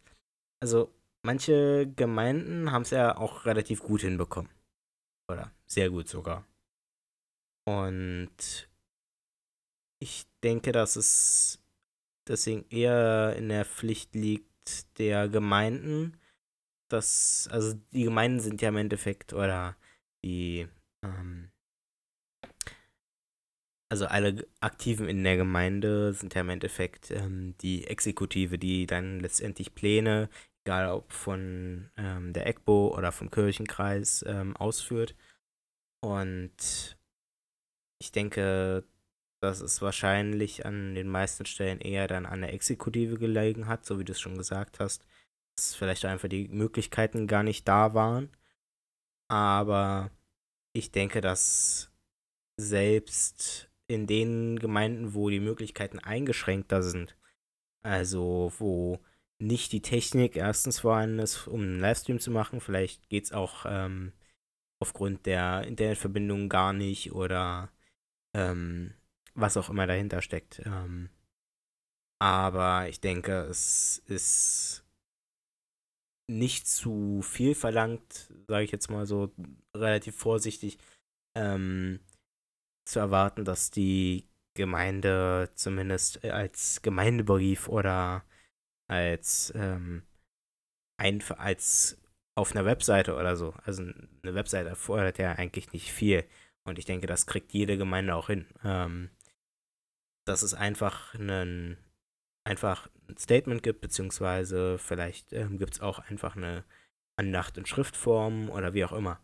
Also, manche Gemeinden haben es ja auch relativ gut hinbekommen. Oder sehr gut sogar. Und ich denke, dass es deswegen eher in der Pflicht liegt, der Gemeinden, dass, also die Gemeinden sind ja im Endeffekt, oder die, ähm, also alle Aktiven in der Gemeinde sind ja im Endeffekt ähm, die Exekutive, die dann letztendlich Pläne, egal ob von ähm, der EGBO oder vom Kirchenkreis, ähm, ausführt. Und ich denke, dass es wahrscheinlich an den meisten Stellen eher dann an der Exekutive gelegen hat, so wie du es schon gesagt hast, dass vielleicht einfach die Möglichkeiten gar nicht da waren. Aber ich denke, dass selbst in den Gemeinden, wo die Möglichkeiten eingeschränkter sind, also wo nicht die Technik erstens vorhanden ist, um einen Livestream zu machen, vielleicht geht es auch ähm, aufgrund der Internetverbindung gar nicht oder ähm, was auch immer dahinter steckt. Ähm, aber ich denke, es ist nicht zu viel verlangt, sage ich jetzt mal so relativ vorsichtig, ähm, zu erwarten, dass die Gemeinde zumindest als Gemeindebrief oder als ähm, ein, als auf einer Webseite oder so. Also eine Webseite erfordert ja eigentlich nicht viel. Und ich denke, das kriegt jede Gemeinde auch hin. Ähm, dass es einfach einen einfach ein Statement gibt, beziehungsweise vielleicht ähm, gibt es auch einfach eine Andacht in Schriftform oder wie auch immer.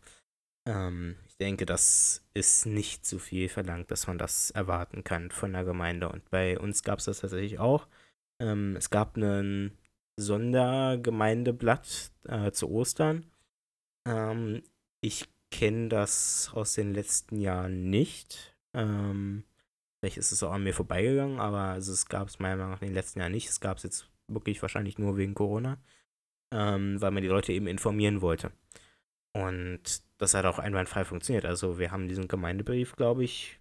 Ähm, ich denke, das ist nicht zu viel verlangt, dass man das erwarten kann von der Gemeinde. Und bei uns gab es das tatsächlich auch. Ähm, es gab ein Sondergemeindeblatt äh, zu Ostern. Ähm, ich kenne das aus den letzten Jahren nicht. Ähm, Vielleicht ist es auch an mir vorbeigegangen, aber also es gab es meiner Meinung nach in den letzten Jahren nicht. Es gab es jetzt wirklich wahrscheinlich nur wegen Corona, ähm, weil man die Leute eben informieren wollte. Und das hat auch einwandfrei funktioniert. Also wir haben diesen Gemeindebrief, glaube ich,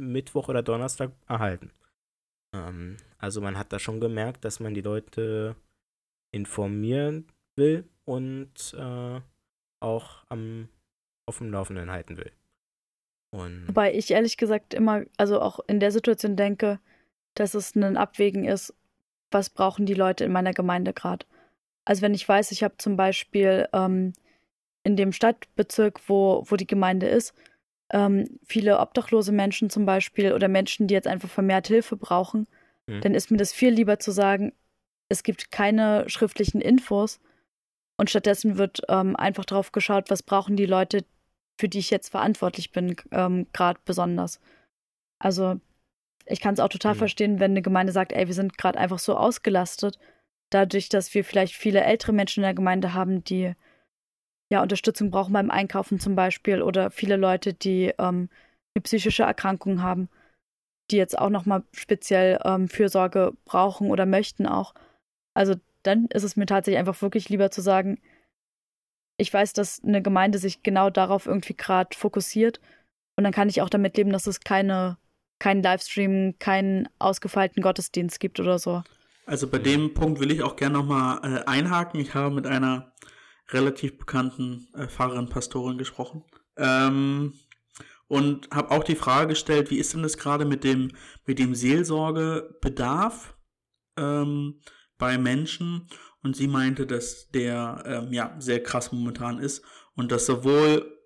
Mittwoch oder Donnerstag erhalten. Ähm, also man hat da schon gemerkt, dass man die Leute informieren will und äh, auch am, auf dem Laufenden halten will. Und Wobei ich ehrlich gesagt immer, also auch in der Situation denke, dass es ein Abwägen ist, was brauchen die Leute in meiner Gemeinde gerade. Also wenn ich weiß, ich habe zum Beispiel ähm, in dem Stadtbezirk, wo, wo die Gemeinde ist, ähm, viele obdachlose Menschen zum Beispiel oder Menschen, die jetzt einfach vermehrt Hilfe brauchen, mhm. dann ist mir das viel lieber zu sagen, es gibt keine schriftlichen Infos, Und stattdessen wird ähm, einfach darauf geschaut, was brauchen die Leute, für die ich jetzt verantwortlich bin, ähm, gerade besonders. Also ich kann es auch total mhm. verstehen, wenn eine Gemeinde sagt, ey, wir sind gerade einfach so ausgelastet, dadurch, dass wir vielleicht viele ältere Menschen in der Gemeinde haben, die ja Unterstützung brauchen beim Einkaufen zum Beispiel oder viele Leute, die ähm, eine psychische Erkrankung haben, die jetzt auch nochmal speziell ähm, Fürsorge brauchen oder möchten auch. Also dann ist es mir tatsächlich einfach wirklich lieber zu sagen, ich weiß, dass eine Gemeinde sich genau darauf irgendwie gerade fokussiert und dann kann ich auch damit leben, dass es keine, keinen Livestream, keinen ausgefeilten Gottesdienst gibt oder so. Also bei dem Punkt will ich auch gerne nochmal äh, einhaken. Ich habe mit einer relativ bekannten äh, Pfarrerin, Pastorin gesprochen. Ähm, und habe auch die Frage gestellt, wie ist denn das gerade mit dem, mit dem Seelsorgebedarf ähm, bei Menschen? Und sie meinte, dass der ähm, ja sehr krass momentan ist und dass sowohl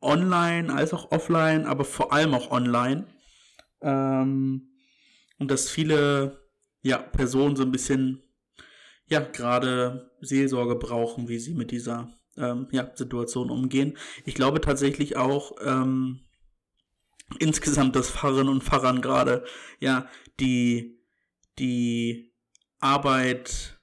online als auch offline, aber vor allem auch online ähm, und dass viele ja Personen so ein bisschen ja gerade Seelsorge brauchen, wie sie mit dieser ähm, ja, Situation umgehen. Ich glaube tatsächlich auch ähm, insgesamt, dass Pfarrerinnen und Pfarrern gerade ja die die Arbeit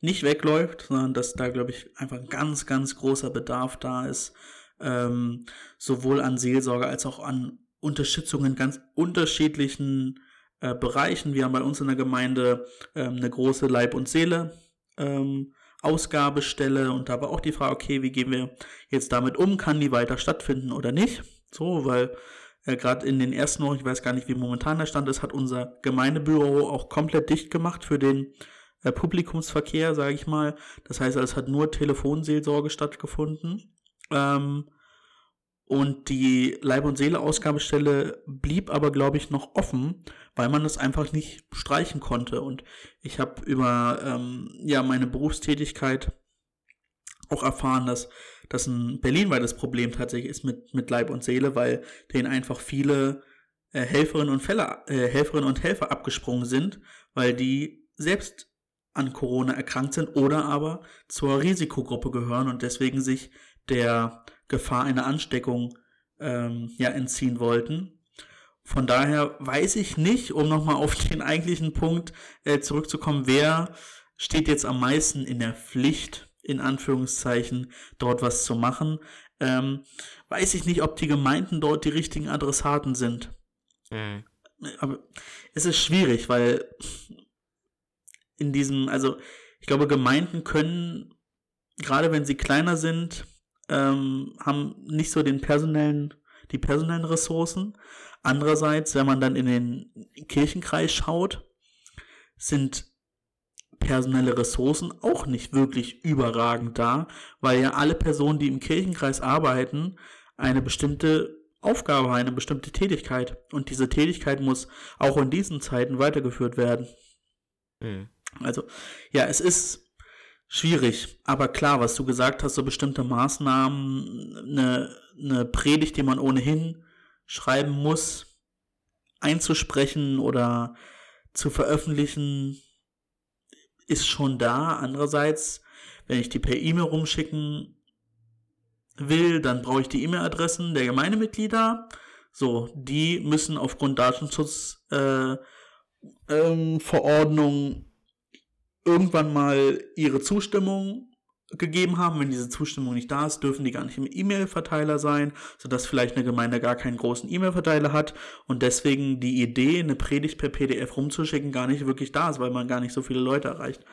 nicht wegläuft, sondern dass da, glaube ich, einfach ein ganz, ganz großer Bedarf da ist, ähm, sowohl an Seelsorge als auch an Unterstützung in ganz unterschiedlichen äh, Bereichen. Wir haben bei uns in der Gemeinde ähm, eine große Leib- und Seele. Ähm, Ausgabestelle und da war auch die Frage, okay, wie gehen wir jetzt damit um? Kann die weiter stattfinden oder nicht? So, weil äh, gerade in den ersten Wochen, ich weiß gar nicht, wie momentan der Stand ist, hat unser Gemeindebüro auch komplett dicht gemacht für den äh, Publikumsverkehr, sage ich mal. Das heißt, es hat nur Telefonseelsorge stattgefunden. Ähm, und die Leib- und Seele-Ausgabestelle blieb aber, glaube ich, noch offen, weil man das einfach nicht streichen konnte. Und ich habe über ähm, ja, meine Berufstätigkeit auch erfahren, dass das ein berlinweites Problem tatsächlich ist mit, mit Leib und Seele, weil denen einfach viele äh, Helferinnen, und Fälle, äh, Helferinnen und Helfer abgesprungen sind, weil die selbst an Corona erkrankt sind oder aber zur Risikogruppe gehören und deswegen sich der Gefahr einer Ansteckung ähm, ja entziehen wollten. Von daher weiß ich nicht, um nochmal auf den eigentlichen Punkt äh, zurückzukommen, wer steht jetzt am meisten in der Pflicht, in Anführungszeichen, dort was zu machen. Ähm, weiß ich nicht, ob die Gemeinden dort die richtigen Adressaten sind. Mhm. Aber es ist schwierig, weil in diesem, also ich glaube, Gemeinden können, gerade wenn sie kleiner sind, ähm, haben nicht so den personellen, die personellen Ressourcen. Andererseits, wenn man dann in den Kirchenkreis schaut, sind personelle Ressourcen auch nicht wirklich überragend da, weil ja alle Personen, die im Kirchenkreis arbeiten, eine bestimmte Aufgabe, eine bestimmte Tätigkeit. Und diese Tätigkeit muss auch in diesen Zeiten weitergeführt werden. Mhm. Also, ja, es ist schwierig, aber klar, was du gesagt hast, so bestimmte Maßnahmen, eine, eine Predigt, die man ohnehin schreiben muss, einzusprechen oder zu veröffentlichen, ist schon da. Andererseits, wenn ich die per E-Mail rumschicken will, dann brauche ich die E-Mail-Adressen der Gemeindemitglieder. So, die müssen aufgrund Datenschutzverordnung äh, ähm, irgendwann mal ihre Zustimmung gegeben haben. Wenn diese Zustimmung nicht da ist, dürfen die gar nicht im E-Mail-Verteiler sein, sodass vielleicht eine Gemeinde gar keinen großen E-Mail-Verteiler hat und deswegen die Idee, eine Predigt per PDF rumzuschicken, gar nicht wirklich da ist, weil man gar nicht so viele Leute erreicht.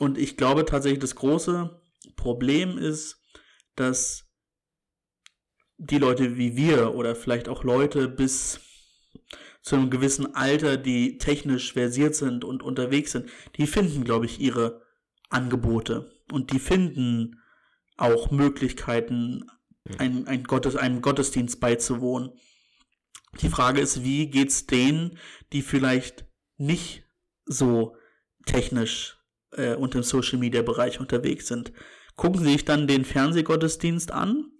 Und ich glaube tatsächlich, das große Problem ist, dass die Leute wie wir oder vielleicht auch Leute bis zu einem gewissen Alter, die technisch versiert sind und unterwegs sind, die finden, glaube ich, ihre Angebote und die finden auch Möglichkeiten, ein, ein Gottes, einem Gottesdienst beizuwohnen. Die Frage ist, wie geht's denen, die vielleicht nicht so technisch äh, und im Social Media Bereich unterwegs sind? Gucken sie sich dann den Fernsehgottesdienst an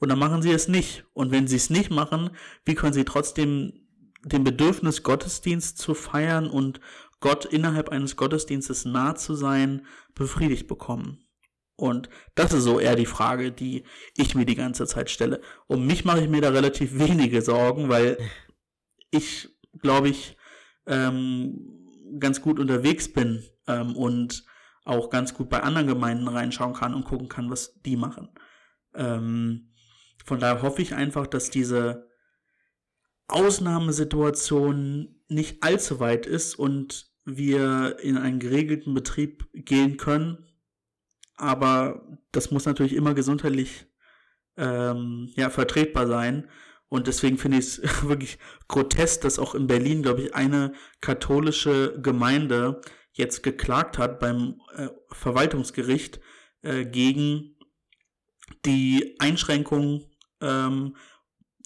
oder machen sie es nicht? Und wenn sie es nicht machen, wie können sie trotzdem dem Bedürfnis, Gottesdienst zu feiern und Gott innerhalb eines Gottesdienstes nah zu sein, befriedigt bekommen? Und das ist so eher die Frage, die ich mir die ganze Zeit stelle. Um mich mache ich mir da relativ wenige Sorgen, weil ich, glaube ich, ähm, ganz gut unterwegs bin ähm, und auch ganz gut bei anderen Gemeinden reinschauen kann und gucken kann, was die machen. Ähm, von daher hoffe ich einfach, dass diese Ausnahmesituation nicht allzu weit ist und wir in einen geregelten Betrieb gehen können aber das muss natürlich immer gesundheitlich ähm, ja, vertretbar sein. Und deswegen finde ich es wirklich grotesk, dass auch in Berlin, glaube ich, eine katholische Gemeinde jetzt geklagt hat beim äh, Verwaltungsgericht äh, gegen die Einschränkung, ähm,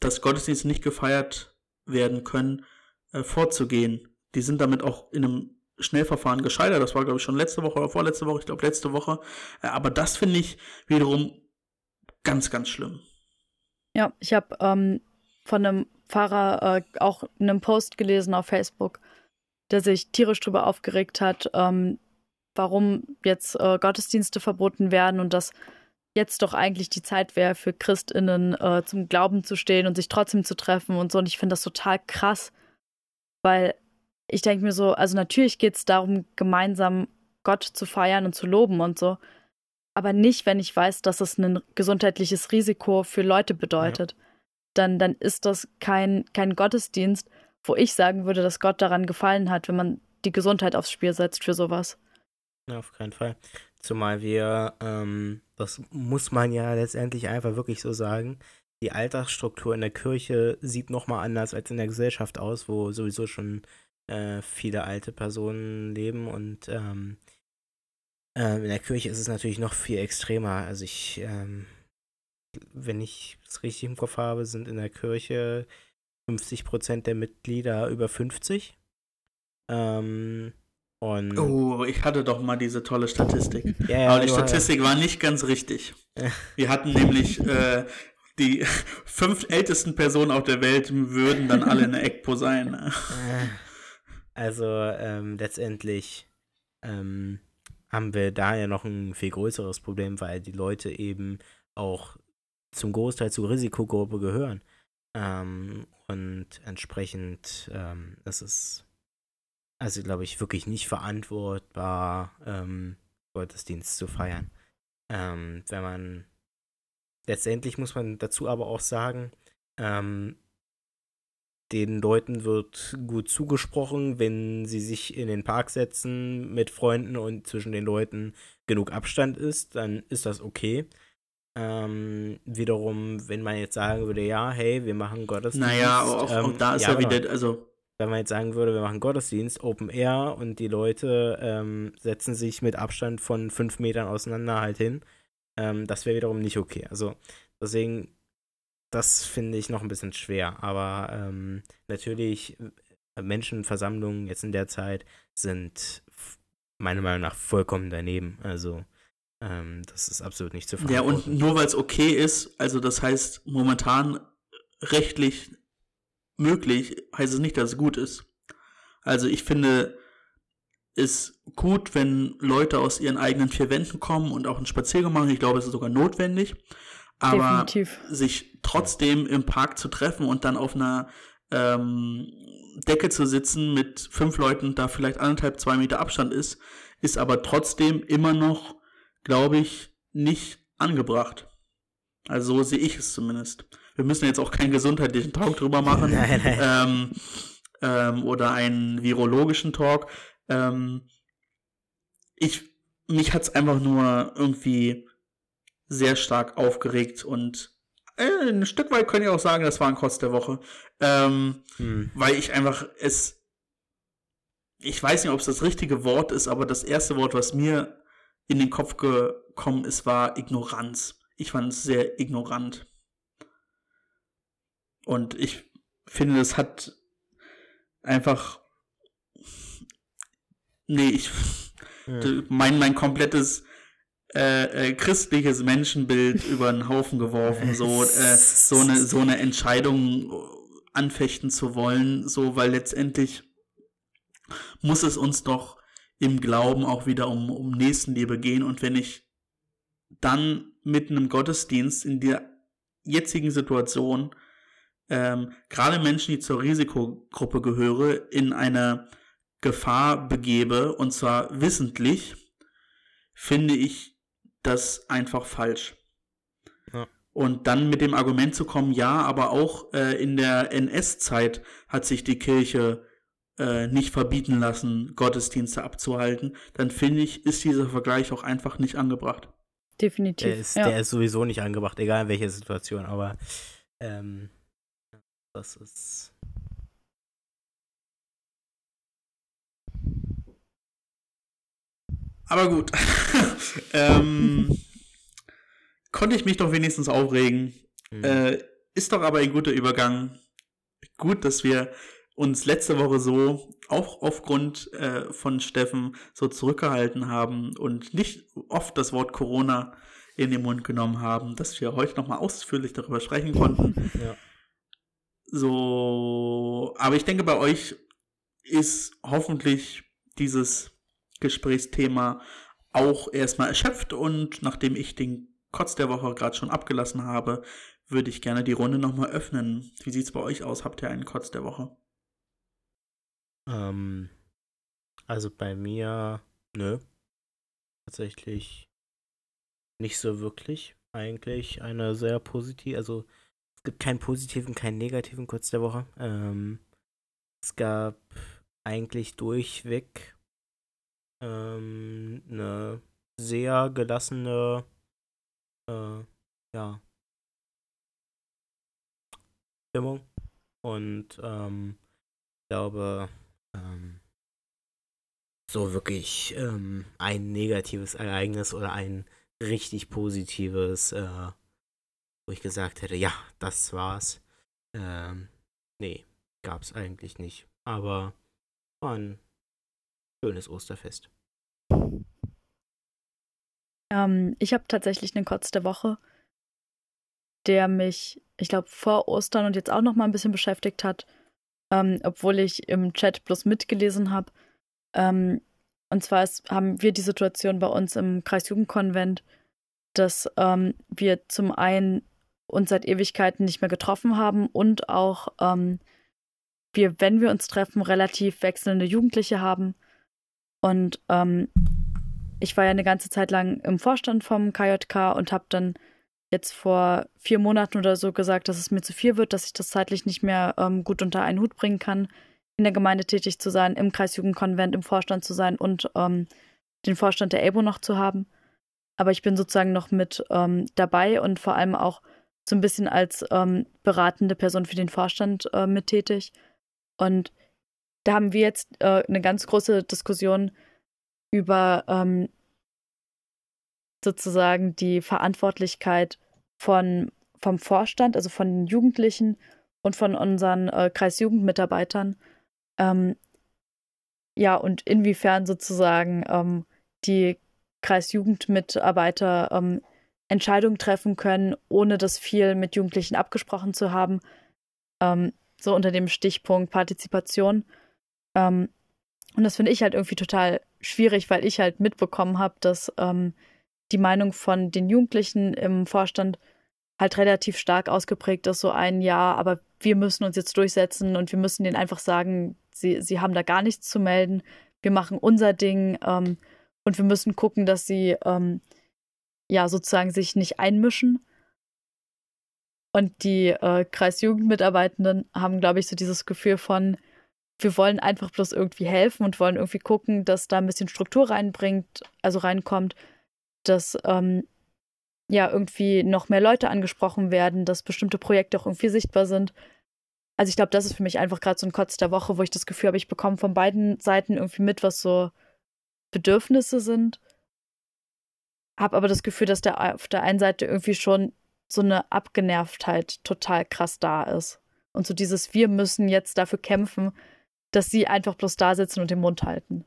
dass Gottesdienste nicht gefeiert werden können, äh, vorzugehen. Die sind damit auch in einem Schnellverfahren gescheitert. Das war, glaube ich, schon letzte Woche oder vorletzte Woche. Ich glaube, letzte Woche. Äh, aber das finde ich wiederum ganz, ganz schlimm. Ja, ich habe ähm, von einem Pfarrer äh, auch einen Post gelesen auf Facebook, der sich tierisch darüber aufgeregt hat, ähm, warum jetzt äh, Gottesdienste verboten werden und dass jetzt doch eigentlich die Zeit wäre, für ChristInnen äh, zum Glauben zu stehen und sich trotzdem zu treffen und so. Und ich finde das total krass, weil ich denke mir so, also natürlich geht es darum, gemeinsam Gott zu feiern und zu loben und so. Aber nicht, wenn ich weiß, dass es ein gesundheitliches Risiko für Leute bedeutet. Ja. Dann, dann ist das kein, kein Gottesdienst, wo ich sagen würde, dass Gott daran gefallen hat, wenn man die Gesundheit aufs Spiel setzt für sowas. Ja, auf keinen Fall. Zumal wir, ähm, das muss man ja letztendlich einfach wirklich so sagen, die Alltagsstruktur in der Kirche sieht nochmal anders als in der Gesellschaft aus, wo sowieso schon äh, viele alte Personen leben und ähm, äh, in der Kirche ist es natürlich noch viel extremer. Also ich, ähm, wenn ich es richtig im Kopf habe, sind in der Kirche 50 Prozent der Mitglieder über 50. Ähm, und oh, ich hatte doch mal diese tolle Statistik. Ja, ja, Aber die Statistik war nicht ganz richtig. Wir hatten nämlich äh, die fünf ältesten Personen auf der Welt würden dann alle in der ECPO sein. Also ähm, letztendlich ähm, haben wir da ja noch ein viel größeres Problem, weil die Leute eben auch zum Großteil zur Risikogruppe gehören. Ähm, und entsprechend ähm, ist es, also glaube ich, wirklich nicht verantwortbar, ähm, Gottesdienst zu feiern. Ähm, wenn man, letztendlich muss man dazu aber auch sagen, ähm, den Leuten wird gut zugesprochen, wenn sie sich in den Park setzen mit Freunden und zwischen den Leuten genug Abstand ist, dann ist das okay. Ähm, wiederum, wenn man jetzt sagen würde, ja, hey, wir machen Gottesdienst. Naja, auch, ähm, auch da ist ja, ja wieder, also. Wenn man jetzt sagen würde, wir machen Gottesdienst, Open Air und die Leute ähm, setzen sich mit Abstand von fünf Metern auseinander halt hin, ähm, das wäre wiederum nicht okay. Also deswegen das finde ich noch ein bisschen schwer. Aber ähm, natürlich, äh, Menschenversammlungen jetzt in der Zeit sind meiner Meinung nach vollkommen daneben. Also ähm, das ist absolut nicht zu verantworten. Ja, und nur weil es okay ist, also das heißt momentan rechtlich möglich, heißt es nicht, dass es gut ist. Also ich finde es gut, wenn Leute aus ihren eigenen vier Wänden kommen und auch einen Spaziergang machen. Ich glaube, es ist sogar notwendig. Aber Definitiv. sich trotzdem im Park zu treffen und dann auf einer ähm, Decke zu sitzen mit fünf Leuten, da vielleicht anderthalb, zwei Meter Abstand ist, ist aber trotzdem immer noch, glaube ich, nicht angebracht. Also so sehe ich es zumindest. Wir müssen jetzt auch keinen gesundheitlichen Talk drüber machen nein, nein. Ähm, ähm, oder einen virologischen Talk. Ähm, ich, mich hat's einfach nur irgendwie sehr stark aufgeregt und äh, ein Stück weit kann ich auch sagen, das war ein Kotz der Woche. Ähm, hm. Weil ich einfach es. Ich weiß nicht, ob es das richtige Wort ist, aber das erste Wort, was mir in den Kopf gekommen ist, war Ignoranz. Ich fand es sehr ignorant. Und ich finde, es hat einfach. Nee, ich. Ja. Mein, mein komplettes äh, äh, christliches Menschenbild über den Haufen geworfen, so, äh, so, eine, so eine Entscheidung anfechten zu wollen, so, weil letztendlich muss es uns doch im Glauben auch wieder um, um Nächstenliebe gehen. Und wenn ich dann mitten im Gottesdienst in der jetzigen Situation ähm, gerade Menschen, die zur Risikogruppe gehöre, in eine Gefahr begebe, und zwar wissentlich, finde ich das einfach falsch. Ja. Und dann mit dem Argument zu kommen, ja, aber auch äh, in der NS-Zeit hat sich die Kirche äh, nicht verbieten lassen, Gottesdienste abzuhalten, dann finde ich, ist dieser Vergleich auch einfach nicht angebracht. Definitiv. Der ist, ja. der ist sowieso nicht angebracht, egal in welcher Situation, aber ähm, das ist. Aber gut. ähm, konnte ich mich doch wenigstens aufregen. Mhm. Äh, ist doch aber ein guter Übergang. Gut, dass wir uns letzte Woche so, auch aufgrund äh, von Steffen, so zurückgehalten haben und nicht oft das Wort Corona in den Mund genommen haben, dass wir heute nochmal ausführlich darüber sprechen konnten. Ja. So, aber ich denke, bei euch ist hoffentlich dieses Gesprächsthema auch erstmal erschöpft und nachdem ich den Kotz der Woche gerade schon abgelassen habe, würde ich gerne die Runde nochmal öffnen. Wie sieht es bei euch aus? Habt ihr einen Kotz der Woche? Ähm, also bei mir, nö. Tatsächlich nicht so wirklich. Eigentlich eine sehr positive, also es gibt keinen positiven, keinen negativen Kurz der Woche. Ähm, es gab eigentlich durchweg ähm, eine sehr gelassene, äh, ja, Stimmung. Und ähm, ich glaube, ähm, so wirklich ähm, ein negatives Ereignis oder ein richtig positives, äh, wo ich gesagt hätte, ja, das war's. Ähm, nee, gab's eigentlich nicht. Aber war ein schönes Osterfest. Ähm, ich habe tatsächlich einen Kotz der Woche, der mich, ich glaube, vor Ostern und jetzt auch noch mal ein bisschen beschäftigt hat, ähm, obwohl ich im Chat bloß mitgelesen habe. Ähm, und zwar ist, haben wir die Situation bei uns im Kreisjugendkonvent, dass ähm, wir zum einen uns seit Ewigkeiten nicht mehr getroffen haben und auch ähm, wir, wenn wir uns treffen, relativ wechselnde Jugendliche haben. Und ähm, ich war ja eine ganze Zeit lang im Vorstand vom KJK und habe dann jetzt vor vier Monaten oder so gesagt, dass es mir zu viel wird, dass ich das zeitlich nicht mehr ähm, gut unter einen Hut bringen kann, in der Gemeinde tätig zu sein, im Kreisjugendkonvent im Vorstand zu sein und ähm, den Vorstand der EBO noch zu haben. Aber ich bin sozusagen noch mit ähm, dabei und vor allem auch so ein bisschen als ähm, beratende Person für den Vorstand äh, mit tätig. Und da haben wir jetzt äh, eine ganz große Diskussion über ähm, sozusagen die Verantwortlichkeit von, vom Vorstand, also von den Jugendlichen und von unseren äh, Kreisjugendmitarbeitern. Ähm, ja, und inwiefern sozusagen ähm, die Kreisjugendmitarbeiter ähm, Entscheidungen treffen können, ohne das viel mit Jugendlichen abgesprochen zu haben. Ähm, so unter dem Stichpunkt Partizipation. Ähm, und das finde ich halt irgendwie total schwierig, weil ich halt mitbekommen habe, dass ähm, die Meinung von den Jugendlichen im Vorstand halt relativ stark ausgeprägt ist, so ein Jahr, aber wir müssen uns jetzt durchsetzen und wir müssen denen einfach sagen, sie, sie haben da gar nichts zu melden, wir machen unser Ding ähm, und wir müssen gucken, dass sie ähm, ja sozusagen sich nicht einmischen. Und die äh, Kreisjugendmitarbeitenden haben, glaube ich, so dieses Gefühl von, wir wollen einfach bloß irgendwie helfen und wollen irgendwie gucken, dass da ein bisschen Struktur reinbringt, also reinkommt, dass ähm, ja irgendwie noch mehr Leute angesprochen werden, dass bestimmte Projekte auch irgendwie sichtbar sind. Also ich glaube, das ist für mich einfach gerade so ein Kotz der Woche, wo ich das Gefühl habe, ich bekomme von beiden Seiten irgendwie mit, was so Bedürfnisse sind. Habe aber das Gefühl, dass der auf der einen Seite irgendwie schon so eine Abgenervtheit total krass da ist. Und so dieses, wir müssen jetzt dafür kämpfen, dass sie einfach bloß da sitzen und den Mund halten.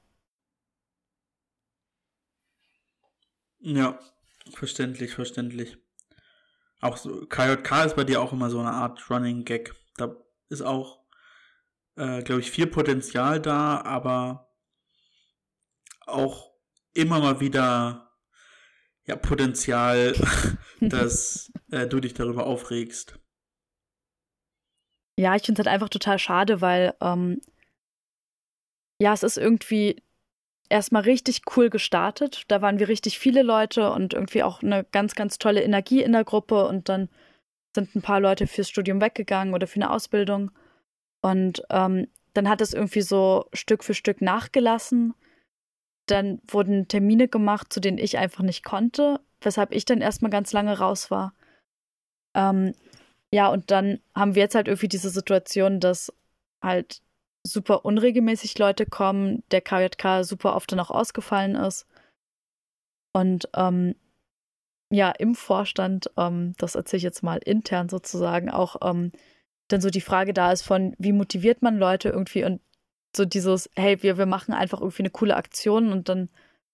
Ja, verständlich, verständlich. Auch so, KJK ist bei dir auch immer so eine Art Running Gag. Da ist auch äh, glaube ich, viel Potenzial da, aber auch immer mal wieder ja, Potenzial, dass äh, du dich darüber aufregst. Ja, ich finde es halt einfach total schade, weil ähm, ja, es ist irgendwie erstmal richtig cool gestartet. Da waren wir richtig viele Leute und irgendwie auch eine ganz, ganz tolle Energie in der Gruppe und dann sind ein paar Leute fürs Studium weggegangen oder für eine Ausbildung. Und ähm, dann hat es irgendwie so Stück für Stück nachgelassen. Dann wurden Termine gemacht, zu denen ich einfach nicht konnte, weshalb ich dann erstmal ganz lange raus war. Ähm, ja, und dann haben wir jetzt halt irgendwie diese Situation, dass halt super unregelmäßig Leute kommen, der KJK super oft dann auch ausgefallen ist. Und ähm, ja, im Vorstand, ähm, das erzähle ich jetzt mal intern sozusagen, auch ähm, dann so die Frage da ist von, wie motiviert man Leute irgendwie und so dieses, hey, wir, wir machen einfach irgendwie eine coole Aktion und dann,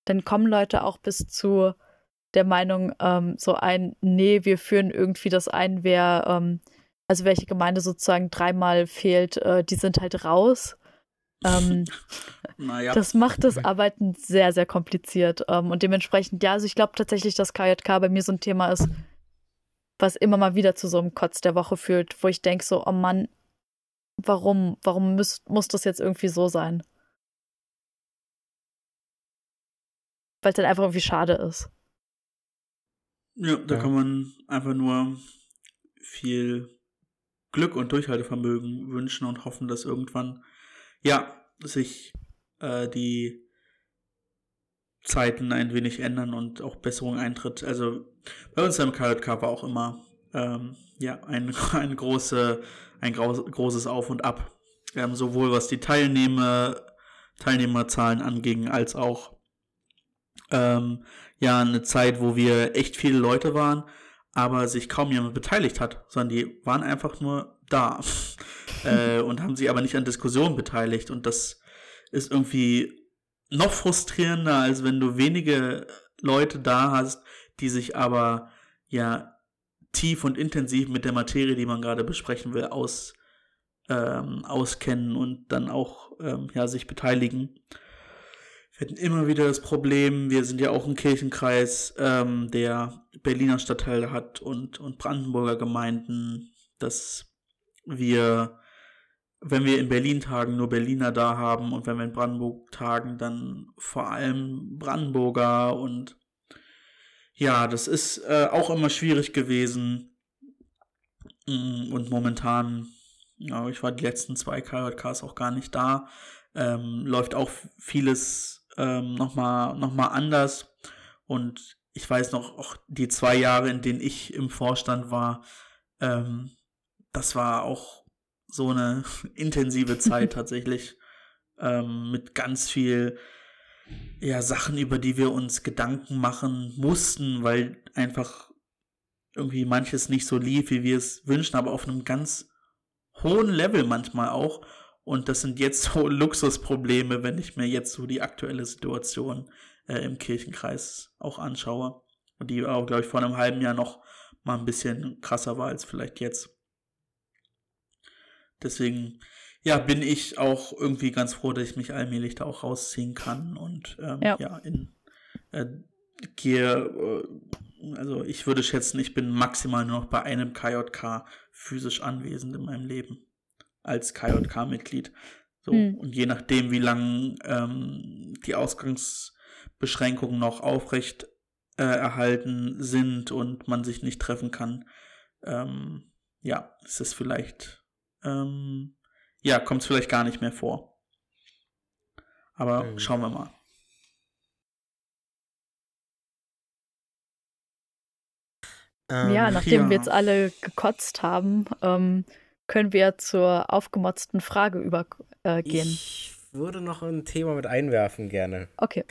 dann kommen Leute auch bis zu der Meinung, ähm, so ein, nee, wir führen irgendwie das ein, wer, ähm, also welche Gemeinde sozusagen dreimal fehlt, äh, die sind halt raus. Ähm, naja. Das macht das Arbeiten sehr, sehr kompliziert. Ähm, und dementsprechend, ja, also ich glaube tatsächlich, dass KJK bei mir so ein Thema ist, was immer mal wieder zu so einem Kotz der Woche führt, wo ich denke so, oh Mann, warum, warum muss, muss das jetzt irgendwie so sein? Weil es dann einfach irgendwie schade ist. Ja, da ja. kann man einfach nur viel Glück und Durchhaltevermögen wünschen und hoffen, dass irgendwann, ja, sich äh, die Zeiten ein wenig ändern und auch Besserung eintritt. Also bei uns im KJK war auch immer ähm, ja, ein, ein, große, ein großes Auf und Ab. Ähm, sowohl was die Teilnehmer, Teilnehmerzahlen anging, als auch ähm, ja eine Zeit, wo wir echt viele Leute waren, aber sich kaum jemand beteiligt hat, sondern die waren einfach nur da äh, und haben sich aber nicht an Diskussionen beteiligt. Und das ist irgendwie noch frustrierender, als wenn du wenige Leute da hast, die sich aber ja tief und intensiv mit der Materie, die man gerade besprechen will, aus, ähm, auskennen und dann auch ähm, ja, sich beteiligen. Wir hatten immer wieder das Problem, wir sind ja auch ein Kirchenkreis, ähm, der Berliner Stadtteile hat und, und Brandenburger Gemeinden, dass wir, wenn wir in Berlin tagen, nur Berliner da haben und wenn wir in Brandenburg tagen, dann vor allem Brandenburger und ja, das ist äh, auch immer schwierig gewesen. Mm, und momentan, ja, ich war die letzten zwei KJKs auch gar nicht da. Ähm, läuft auch vieles ähm, nochmal noch mal anders. Und ich weiß noch, auch die zwei Jahre, in denen ich im Vorstand war, ähm, das war auch so eine intensive Zeit tatsächlich. Ähm, mit ganz viel ja, Sachen, über die wir uns Gedanken machen mussten, weil einfach irgendwie manches nicht so lief, wie wir es wünschen, aber auf einem ganz hohen Level manchmal auch. Und das sind jetzt so Luxusprobleme, wenn ich mir jetzt so die aktuelle Situation äh, im Kirchenkreis auch anschaue. Und die auch, glaube ich, vor einem halben Jahr noch mal ein bisschen krasser war als vielleicht jetzt. Deswegen, ja, bin ich auch irgendwie ganz froh, dass ich mich allmählich da auch rausziehen kann und ähm, ja. ja. in äh, gehe, äh, also ich würde schätzen, ich bin maximal nur noch bei einem KJK physisch anwesend in meinem Leben als KJK-Mitglied. So, hm. und je nachdem, wie lang ähm, die Ausgangsbeschränkungen noch aufrecht äh, erhalten sind und man sich nicht treffen kann, ähm, ja, ist es vielleicht ähm, ja, kommt es vielleicht gar nicht mehr vor. Aber mhm. schauen wir mal. Ähm, ja, nachdem ja. wir jetzt alle gekotzt haben, ähm, können wir zur aufgemotzten Frage übergehen. Ich würde noch ein Thema mit einwerfen gerne. Okay.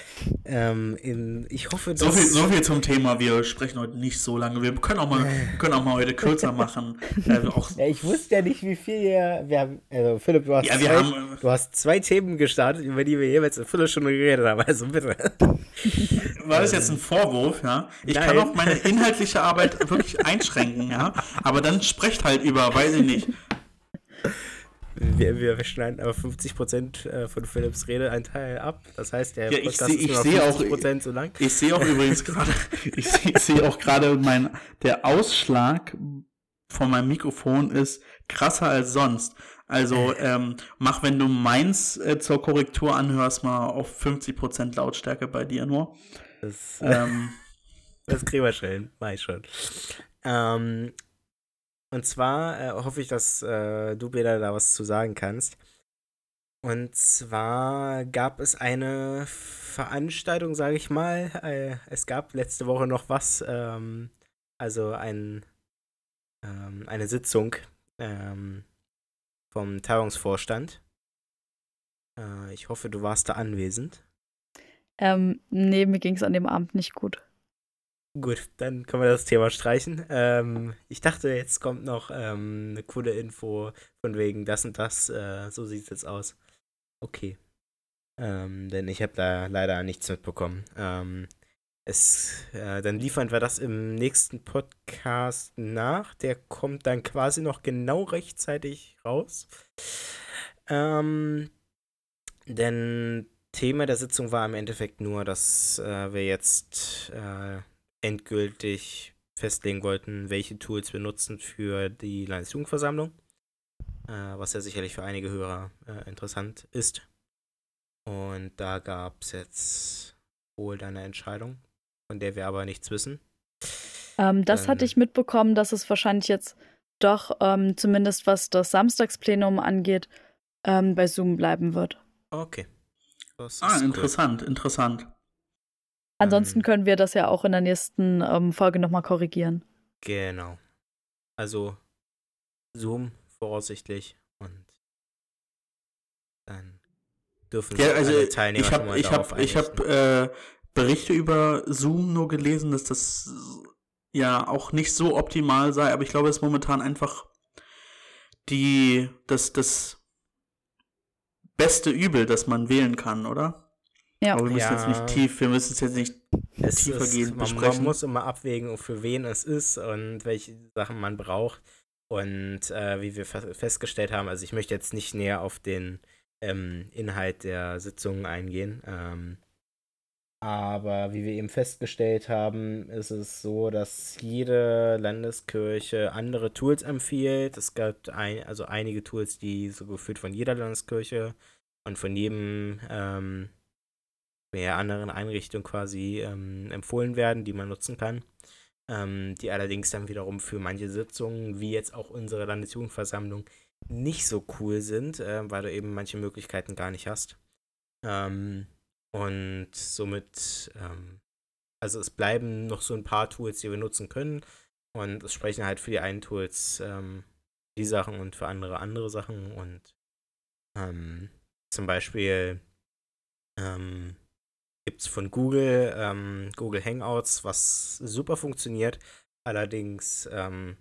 Ähm, in, ich hoffe, dass... So viel, so viel zum Thema, wir sprechen heute nicht so lange. Wir können auch mal, können auch mal heute kürzer machen. Äh, auch ja, ich wusste ja nicht, wie viel ihr... Wir haben, also Philipp, du hast, ja, zwei, haben, du hast zwei Themen gestartet, über die wir jeweils eine Viertelstunde geredet haben. Also bitte. War das jetzt ein Vorwurf, ja? Ich Nein. kann auch meine inhaltliche Arbeit wirklich einschränken, ja? Aber dann sprecht halt über, weiß ich nicht, Wir, wir schneiden aber 50% äh, von Philips Redeanteil ab. Das heißt, der ja, Podcast ich seh, ist nur 50% auch, so lang. Ich sehe auch übrigens gerade, ich sehe seh auch gerade, mein, der Ausschlag von meinem Mikrofon ist krasser als sonst. Also ähm, mach, wenn du meins äh, zur Korrektur anhörst, mal auf 50% Lautstärke bei dir nur. Das, ähm, das kriegen wir schnell, mach ich schon. Ähm, und zwar äh, hoffe ich, dass äh, du, Bela, da was zu sagen kannst. Und zwar gab es eine Veranstaltung, sage ich mal. Äh, es gab letzte Woche noch was, ähm, also ein, ähm, eine Sitzung ähm, vom Tagungsvorstand. Äh, ich hoffe, du warst da anwesend. Ähm, nee, mir ging es an dem Abend nicht gut. Gut, dann können wir das Thema streichen. Ähm, ich dachte, jetzt kommt noch ähm, eine coole Info von wegen das und das. Äh, so sieht es jetzt aus. Okay. Ähm, denn ich habe da leider nichts mitbekommen. Ähm, es, äh, dann liefern wir das im nächsten Podcast nach. Der kommt dann quasi noch genau rechtzeitig raus. Ähm, denn Thema der Sitzung war im Endeffekt nur, dass äh, wir jetzt äh, endgültig festlegen wollten, welche Tools wir nutzen für die Landesjugendversammlung, äh, was ja sicherlich für einige Hörer äh, interessant ist. Und da gab es jetzt wohl eine Entscheidung, von der wir aber nichts wissen. Ähm, das ähm, hatte ich mitbekommen, dass es wahrscheinlich jetzt doch, ähm, zumindest was das Samstagsplenum angeht, ähm, bei Zoom bleiben wird. Okay. ah, interessant, cool. interessant. Ansonsten ähm, können wir das ja auch in der nächsten ähm, Folge nochmal korrigieren. Genau. Also Zoom voraussichtlich und dann dürfen ja, also alle Teilnehmer ich hab, ich habe ich habe äh, Berichte über Zoom nur gelesen, dass das ja auch nicht so optimal sei, aber ich glaube, es ist momentan einfach die das das beste Übel, das man wählen kann, oder? Ja. Aber wir müssen ja. jetzt nicht tief, wir müssen es jetzt nicht es tiefer ist, gehen, man, man, muss immer abwägen, für wen es ist und welche Sachen man braucht. Und äh, wie wir festgestellt haben, also ich möchte jetzt nicht näher auf den ähm, Inhalt der Sitzungen eingehen. Ähm, aber wie wir eben festgestellt haben, ist es so, dass jede Landeskirche andere Tools empfiehlt. Es gab ein, also einige Tools, die so gefühlt von jeder Landeskirche und von jedem ähm, mehr anderen Einrichtungen quasi ähm, empfohlen werden, die man nutzen kann. Ähm, die allerdings dann wiederum für manche Sitzungen, wie jetzt auch unsere Landesjugendversammlung, nicht so cool sind, äh, weil du eben manche Möglichkeiten gar nicht hast. Ähm, und somit, ähm, also es bleiben noch so ein paar Tools, die wir nutzen können. Und es sprechen halt für die einen Tools ähm, die Sachen und für andere andere Sachen. Und ähm, zum Beispiel ähm, gibt es von Google, ähm, Google Hangouts, was super funktioniert. Allerdings, ähm,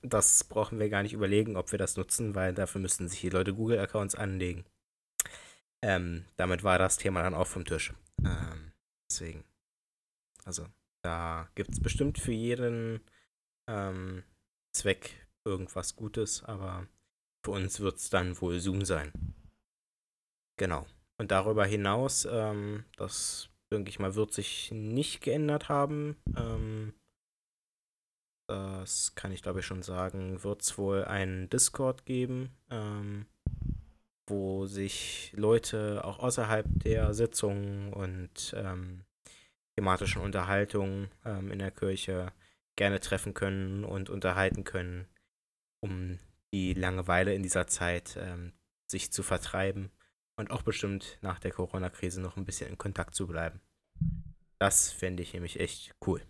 das brauchen wir gar nicht überlegen, ob wir das nutzen, weil dafür müssten sich die Leute Google-Accounts anlegen. Ähm, damit war das Thema dann auch vom Tisch. Ähm, deswegen. Also, da gibt es bestimmt für jeden ähm, Zweck irgendwas Gutes, aber für uns wird es dann wohl Zoom sein. Genau. Und darüber hinaus, ähm, das denke ich mal, wird sich nicht geändert haben. Ähm, das kann ich glaube ich schon sagen, wird es wohl einen Discord geben, ähm, wo sich Leute auch außerhalb der Sitzungen und ähm, thematischen Unterhaltungen ähm, in der Kirche gerne treffen können und unterhalten können, um die Langeweile in dieser Zeit ähm, sich zu vertreiben und auch bestimmt nach der Corona-Krise noch ein bisschen in Kontakt zu bleiben. Das fände ich nämlich echt cool.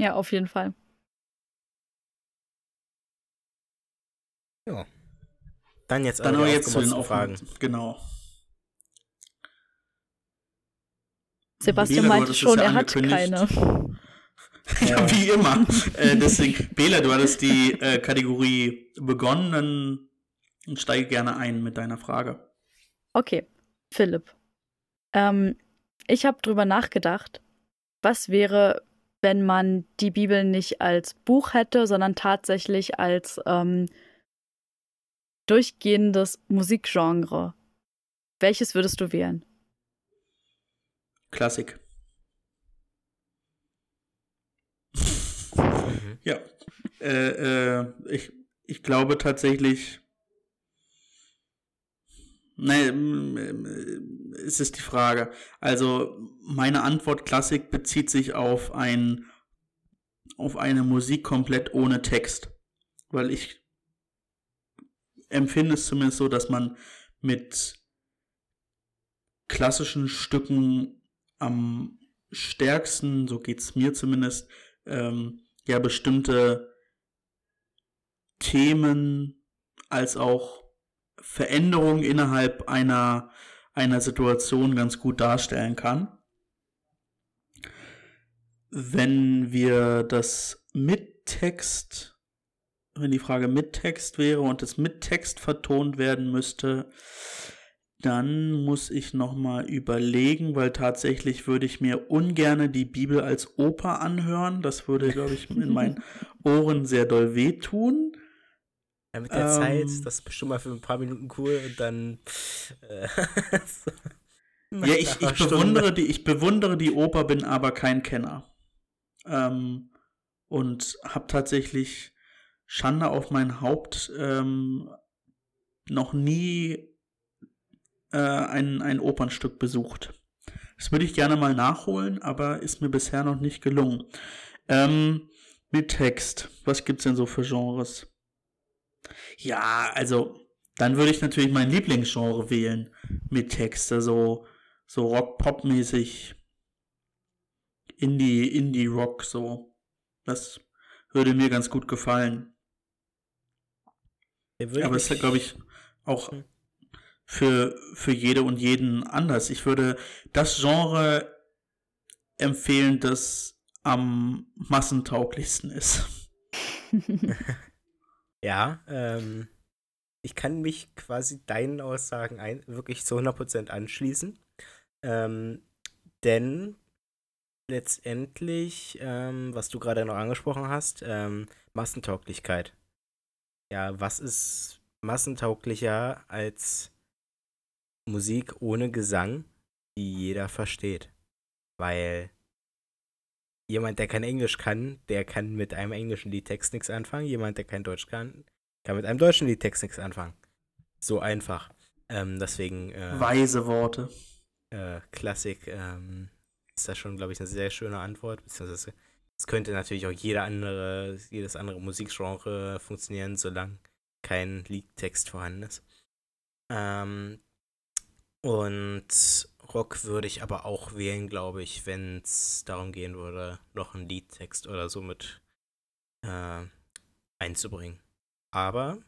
Ja, auf jeden Fall. Ja. Dann jetzt Dann aber jetzt zu den Fragen. Genau. Sebastian Bela, meinte schon, ja er hat keine. ja, wie immer. äh, deswegen, Bela, du hattest die äh, Kategorie begonnen, dann und steige gerne ein mit deiner Frage. Okay, Philipp. Ähm, ich habe drüber nachgedacht, was wäre, wenn man die Bibel nicht als Buch hätte, sondern tatsächlich als ähm, durchgehendes Musikgenre. Welches würdest du wählen? Klassik. Mhm. ja. Äh, äh, ich, ich glaube tatsächlich. Nein, es ist die Frage. Also, meine Antwort Klassik bezieht sich auf ein auf eine Musik komplett ohne Text. Weil ich empfinde es zumindest so, dass man mit klassischen Stücken am stärksten, so geht es mir zumindest, ähm, ja bestimmte Themen als auch Veränderungen innerhalb einer, einer Situation ganz gut darstellen kann. Wenn wir das mit Text, wenn die Frage mit Text wäre und es mit Text vertont werden müsste, dann muss ich nochmal überlegen, weil tatsächlich würde ich mir ungern die Bibel als Oper anhören. Das würde, glaube ich, in meinen Ohren sehr doll wehtun. Ja, mit der ähm, Zeit, das ist bestimmt mal für ein paar Minuten cool und dann. Äh, ja, ich, ich, bewundere die, ich bewundere die Oper, bin aber kein Kenner. Ähm, und habe tatsächlich Schande auf mein Haupt ähm, noch nie äh, ein, ein Opernstück besucht. Das würde ich gerne mal nachholen, aber ist mir bisher noch nicht gelungen. Ähm, mit Text, was gibt's denn so für Genres? Ja, also, dann würde ich natürlich mein Lieblingsgenre wählen mit Text, also so Rock-Pop-mäßig, Indie, Indie-Rock, so. Das würde mir ganz gut gefallen. Aber es ist, glaube ich, auch hm für, für jede und jeden anders. Ich würde das Genre empfehlen, das am massentauglichsten ist. ja, ähm, ich kann mich quasi deinen Aussagen ein, wirklich zu 100% anschließen. Ähm, denn letztendlich, ähm, was du gerade noch angesprochen hast, ähm, Massentauglichkeit. Ja, was ist massentauglicher als Musik ohne Gesang, die jeder versteht. Weil jemand, der kein Englisch kann, der kann mit einem englischen Liedtext nichts anfangen. Jemand, der kein Deutsch kann, kann mit einem deutschen Liedtext nichts anfangen. So einfach. Ähm, deswegen. Äh, Weise Worte. Äh, Klassik ähm, ist da schon, glaube ich, eine sehr schöne Antwort. Beziehungsweise es könnte natürlich auch jeder andere, jedes andere Musikgenre funktionieren, solange kein Liedtext vorhanden ist. Ähm, und Rock würde ich aber auch wählen, glaube ich, wenn es darum gehen würde, noch einen Liedtext oder so mit äh, einzubringen. Aber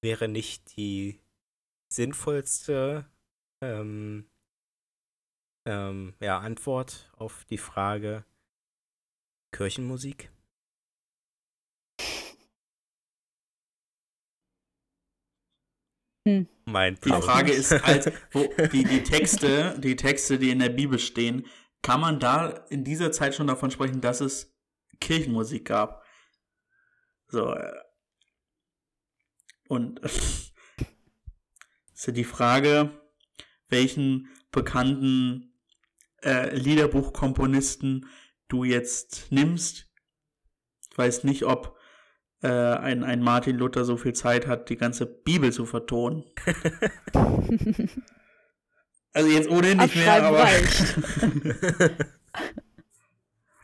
wäre nicht die sinnvollste ähm, ähm, ja, Antwort auf die Frage Kirchenmusik? Hm. Mein die Frage ist halt, wo die, die Texte, die Texte, die in der Bibel stehen, kann man da in dieser Zeit schon davon sprechen, dass es Kirchenmusik gab? So. Äh, und ist ja die Frage, welchen bekannten äh, Liederbuchkomponisten du jetzt nimmst. Ich weiß nicht, ob äh, ein, ein Martin Luther so viel Zeit hat, die ganze Bibel zu vertonen. also jetzt ohnehin nicht mehr, aber.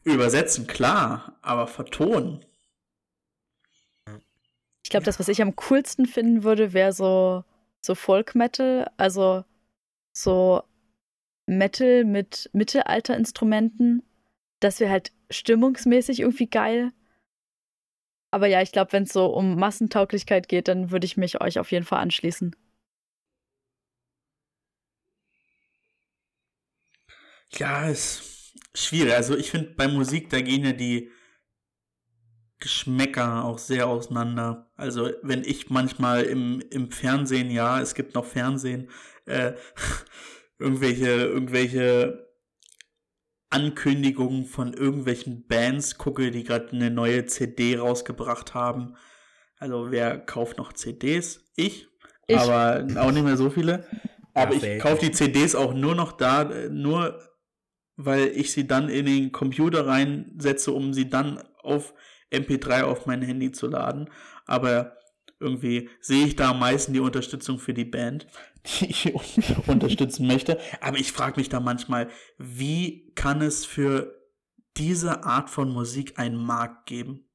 Übersetzen, klar, aber vertonen. Ich glaube, das, was ich am coolsten finden würde, wäre so, so Folk Metal, also so Metal mit Mittelalterinstrumenten. Das wäre halt stimmungsmäßig irgendwie geil. Aber ja, ich glaube, wenn es so um Massentauglichkeit geht, dann würde ich mich euch auf jeden Fall anschließen. Ja, ist schwierig. Also ich finde, bei Musik, da gehen ja die Geschmäcker auch sehr auseinander. Also wenn ich manchmal im, im Fernsehen, ja, es gibt noch Fernsehen, äh, irgendwelche, irgendwelche Ankündigungen von irgendwelchen Bands gucke, die gerade eine neue CD rausgebracht haben. Also wer kauft noch CDs? Ich, Ich. aber auch nicht mehr so viele. Aber ich kaufe die CDs auch nur noch da, nur weil ich sie dann in den Computer reinsetze, um sie dann auf MP3 auf mein Handy zu laden. Aber irgendwie sehe ich da am meisten die Unterstützung für die Band, die ich un- unterstützen möchte. Aber ich frage mich da manchmal, wie kann es für diese Art von Musik einen Markt geben?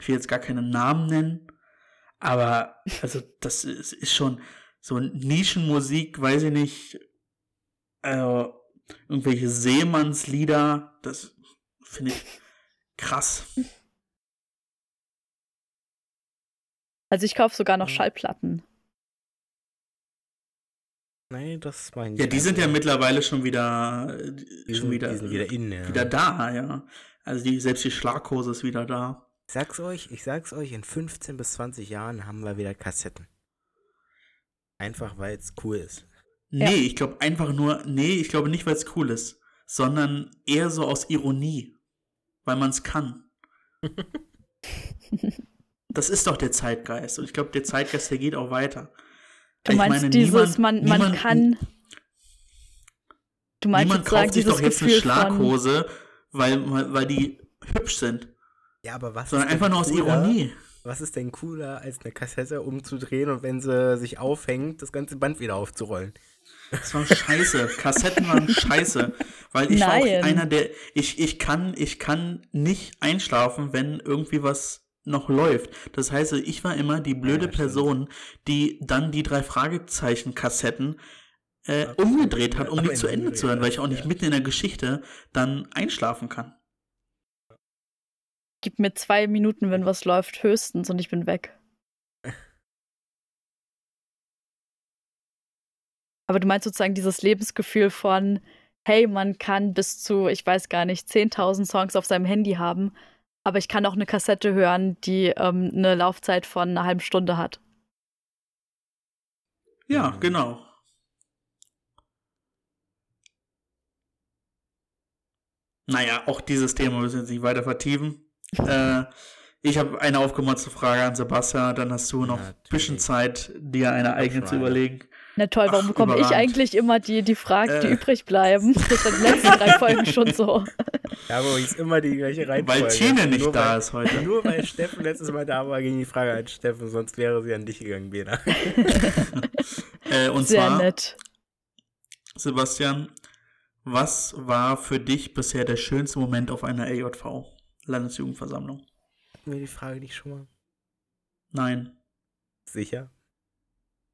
Ich will jetzt gar keinen Namen nennen, aber also das ist, ist schon so Nischenmusik, weiß ich nicht, äh, irgendwelche Seemannslieder, das finde ich krass. Also ich kaufe sogar noch. Schallplatten. Nein, das meine ich. Ja, die nicht. sind ja mittlerweile schon wieder, äh, Die schon sind, wieder, die sind wieder in, ja. wieder da, ja. Also die, selbst die Schlaghose ist wieder da. Ich sag's euch, ich sag's euch, in 15 bis 20 Jahren haben wir wieder Kassetten. Einfach weil es cool ist. Nee, Ja. ich glaube einfach nur, nee, ich glaube nicht, weil es cool ist, sondern eher so aus Ironie, weil man es kann. das ist doch der Zeitgeist und ich glaube, der Zeitgeist, der geht auch weiter. Du Ich meinst meine, dieses, niemand- man, man niemand- kann. Du meinst Niemand kauft sich doch jetzt eine Gefühl von. Schlaghose, weil, weil die hübsch sind, Ja, aber was sondern einfach nur aus? Ironie. Was ist denn cooler, als eine Kassette umzudrehen und wenn sie sich aufhängt, das ganze Band wieder aufzurollen? Das war scheiße. Kassetten waren scheiße. Weil ich war auch Nein. einer, der. Ich, ich, kann, ich kann nicht einschlafen, wenn irgendwie was noch läuft. Das heißt, ich war immer die blöde Ja. Person, die dann die drei Fragezeichen-Kassetten äh, umgedreht hat, um die zu Ende zu hören, weil ich auch nicht ja. mitten in der Geschichte dann einschlafen kann. Gib mir zwei Minuten, wenn was läuft, höchstens und ich bin weg. Aber du meinst sozusagen dieses Lebensgefühl von, hey, man kann bis zu, ich weiß gar nicht, 10.000 Songs auf seinem Handy haben, aber ich kann auch eine Kassette hören, die ähm, eine Laufzeit von einer halben Stunde hat. Ja, genau. Naja, auch dieses Thema müssen wir jetzt nicht weiter vertiefen. äh, ich habe eine aufgemotzte Frage an Sebastian, dann hast du noch ein bisschen Zeit, dir eine eigene zu überlegen. Na toll, warum Ach, bekomme ich überragend. eigentlich immer die, die Fragen, die Äh. übrig bleiben? Das ist in den letzten drei Folgen schon so. Ja, aber ist immer die gleiche Reihenfolge. Weil Tine nicht Nur da weil, ist heute. Nur weil Steffen letztes Mal da war, ging die Frage an Steffen, sonst wäre sie an dich gegangen, Bena. Äh, und Sehr zwar, nett. Sebastian, was war für dich bisher der schönste Moment auf einer AJV, Landesjugendversammlung? Wir die Frage nicht schon mal? Nein. Sicher?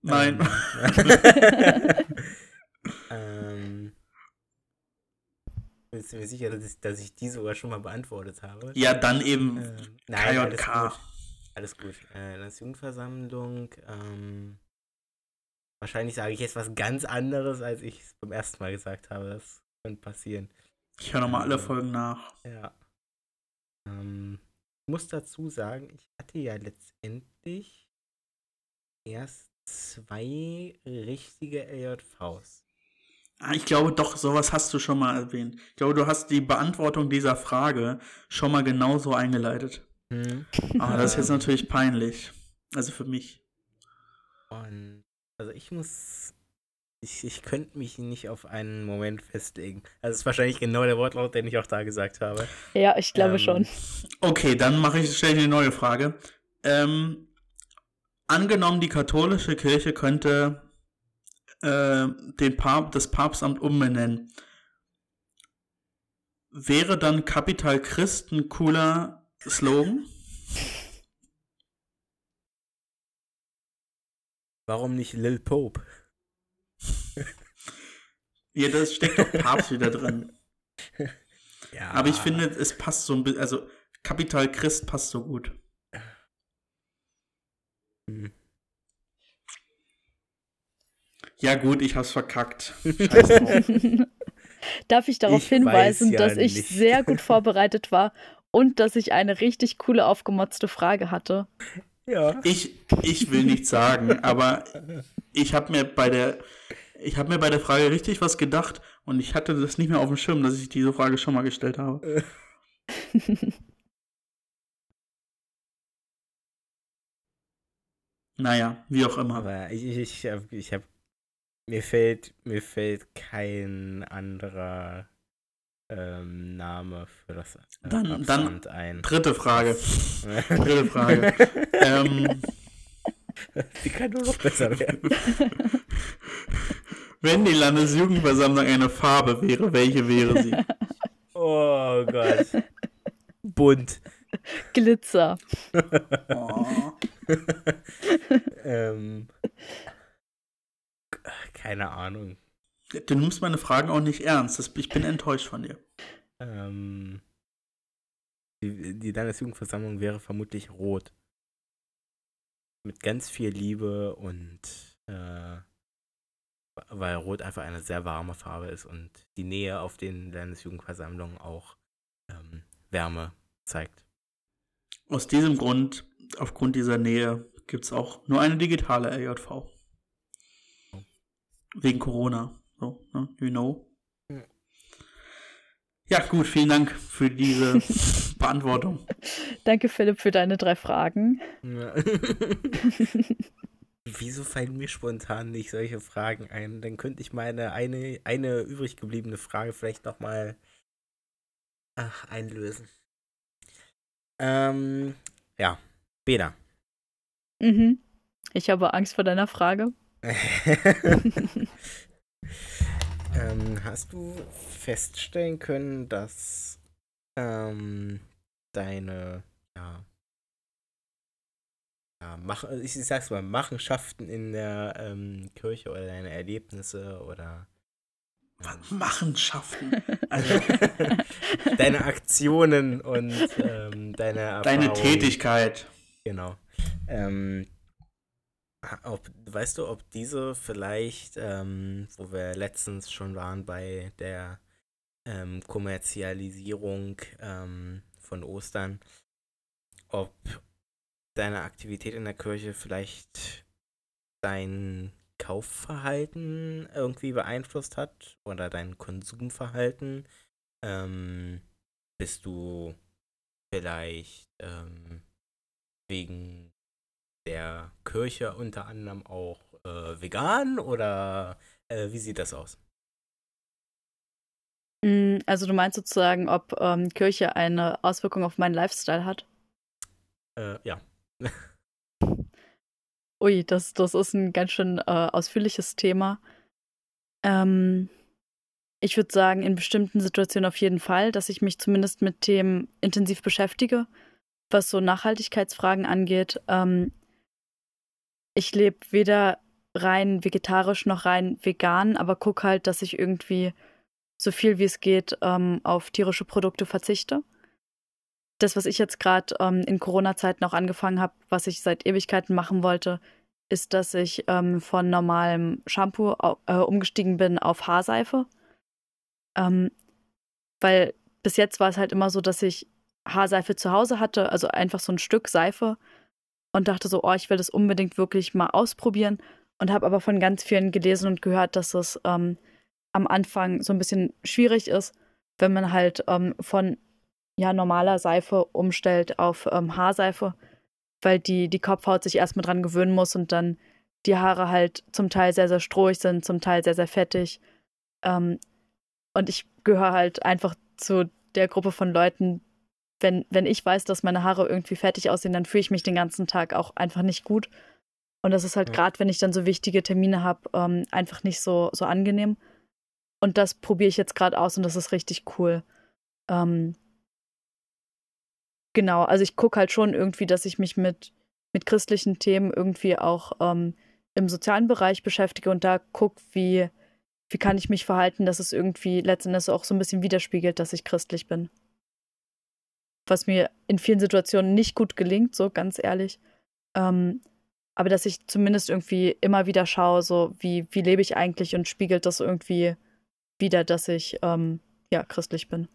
Nein. ähm, bist du mir sicher, dass ich, dass ich die sogar schon mal beantwortet habe? ja, dann eben Ähm, nein, alles gut. Alles gut. Äh, Landesjugendversammlung. Ähm, wahrscheinlich sage ich jetzt was ganz anderes, als ich es beim ersten Mal gesagt habe. Das könnte passieren. Ich höre nochmal alle Äh, Folgen nach. Ja. Ähm, ich muss dazu sagen, ich hatte ja letztendlich erst zwei richtige LJVs. Ah, Ich glaube doch, sowas hast du schon mal erwähnt. Ich glaube, du hast die Beantwortung dieser Frage schon mal genauso eingeleitet. Hm. Aber das ist jetzt natürlich peinlich. Also für mich. Und also ich muss. Ich, ich könnte mich nicht auf einen Moment festlegen. Also es ist wahrscheinlich genau der Wortlaut, den ich auch da gesagt habe. Ja, ich glaube Ähm, schon. Okay, dann mache ich stelle ich eine neue Frage. Ähm, angenommen, die katholische Kirche könnte äh, den Pap das Papstamt umbenennen. Wäre dann Kapital Christ ein cooler Slogan? Warum nicht Lil Pope? Ja, das steckt doch Papst wieder drin. Ja. Aber ich finde, es passt so ein bisschen, also Kapital Christ passt so gut. Hm. Ja gut, ich hab's verkackt. Darf ich darauf Ich hinweisen, ja dass ich nicht. sehr gut vorbereitet war und dass ich eine richtig coole aufgemotzte Frage hatte? Ja. Ich, ich will nichts sagen, aber ich habe mir bei der ich habe mir bei der Frage richtig was gedacht und ich hatte das nicht mehr auf dem Schirm, dass ich diese Frage schon mal gestellt habe. Naja, wie auch immer. Aber ich, ich, ich habe, ich hab, mir fällt, mir fällt kein anderer ähm, Name für das äh, dann, dann ein. Dritte Frage. dritte Frage. ähm, die kann nur noch besser werden. Wenn die Landesjugendversammlung eine Farbe wäre, welche wäre sie? Oh Gott. Bunt. Glitzer. oh. ähm, keine Ahnung. Du nimmst meine Fragen auch nicht ernst. Ich bin enttäuscht von dir. Ähm, die, die Landesjugendversammlung wäre vermutlich rot. Mit ganz viel Liebe und äh, weil Rot einfach eine sehr warme Farbe ist und die Nähe auf den Landesjugendversammlungen auch ähm, Wärme zeigt. Aus diesem Grund, aufgrund dieser Nähe, gibt es auch nur eine digitale LJV. Oh. Wegen Corona. So, ne? You know. Ja. ja, gut, vielen Dank für diese Beantwortung. Danke, Philipp, für deine drei Fragen. Ja. Wieso fallen mir spontan nicht solche Fragen ein? Dann könnte ich meine eine, eine übrig gebliebene Frage vielleicht nochmal einlösen. Ähm, ja, Beda. Mhm. Ich habe Angst vor deiner Frage. ähm, hast du feststellen können, dass ähm, deine ja, ja, mach, ich sag's mal, Machenschaften in der ähm, Kirche oder deine Erlebnisse oder Machenschaften. Also, deine Aktionen und ähm, deine Erfahrung. Deine Tätigkeit. Genau. Ähm, ob, weißt du, ob diese vielleicht, ähm, wo wir letztens schon waren bei der ähm, Kommerzialisierung ähm, von Ostern, ob deine Aktivität in der Kirche vielleicht dein Kaufverhalten irgendwie beeinflusst hat oder dein Konsumverhalten? Ähm, bist du vielleicht ähm, wegen der Kirche unter anderem auch äh, vegan oder äh, wie sieht das aus? Mm, also du meinst sozusagen, ob ähm, Kirche eine Auswirkung auf meinen Lifestyle hat? Äh, ja. Ui, das, das ist ein ganz schön äh, ausführliches Thema. Ähm, ich würde sagen, in bestimmten Situationen auf jeden Fall, dass ich mich zumindest mit Themen intensiv beschäftige, was so Nachhaltigkeitsfragen angeht. Ähm, ich lebe weder rein vegetarisch noch rein vegan, aber gucke halt, dass ich irgendwie so viel wie es geht ähm, auf tierische Produkte verzichte das, was ich jetzt gerade ähm, in Corona-Zeiten auch angefangen habe, was ich seit Ewigkeiten machen wollte, ist, dass ich ähm, von normalem Shampoo äh, umgestiegen bin auf Haarseife. Ähm, weil bis jetzt war es halt immer so, dass ich Haarseife zu Hause hatte, also einfach so ein Stück Seife und dachte so, oh, ich will das unbedingt wirklich mal ausprobieren und habe aber von ganz vielen gelesen und gehört, dass es ähm, am Anfang so ein bisschen schwierig ist, wenn man halt ähm, von ja, normaler Seife umstellt auf ähm, Haarseife, weil die, die Kopfhaut sich erstmal dran gewöhnen muss und dann die Haare halt zum Teil sehr, sehr strohig sind, zum Teil sehr, sehr fettig. Ähm, und ich gehöre halt einfach zu der Gruppe von Leuten, wenn, wenn ich weiß, dass meine Haare irgendwie fettig aussehen, dann fühle ich mich den ganzen Tag auch einfach nicht gut. Und das ist halt ja. gerade, wenn ich dann so wichtige Termine habe, ähm, einfach nicht so, so angenehm. Und das probiere ich jetzt gerade aus und das ist richtig cool. Ähm, Genau, also ich gucke halt schon irgendwie, dass ich mich mit, mit christlichen Themen irgendwie auch ähm, im sozialen Bereich beschäftige und da gucke, wie, wie kann ich mich verhalten, dass es irgendwie letztendlich auch so ein bisschen widerspiegelt, dass ich christlich bin. Was mir in vielen Situationen nicht gut gelingt, so ganz ehrlich. Ähm, aber dass ich zumindest irgendwie immer wieder schaue, so wie, wie lebe ich eigentlich und spiegelt das irgendwie wieder, dass ich ähm, ja christlich bin.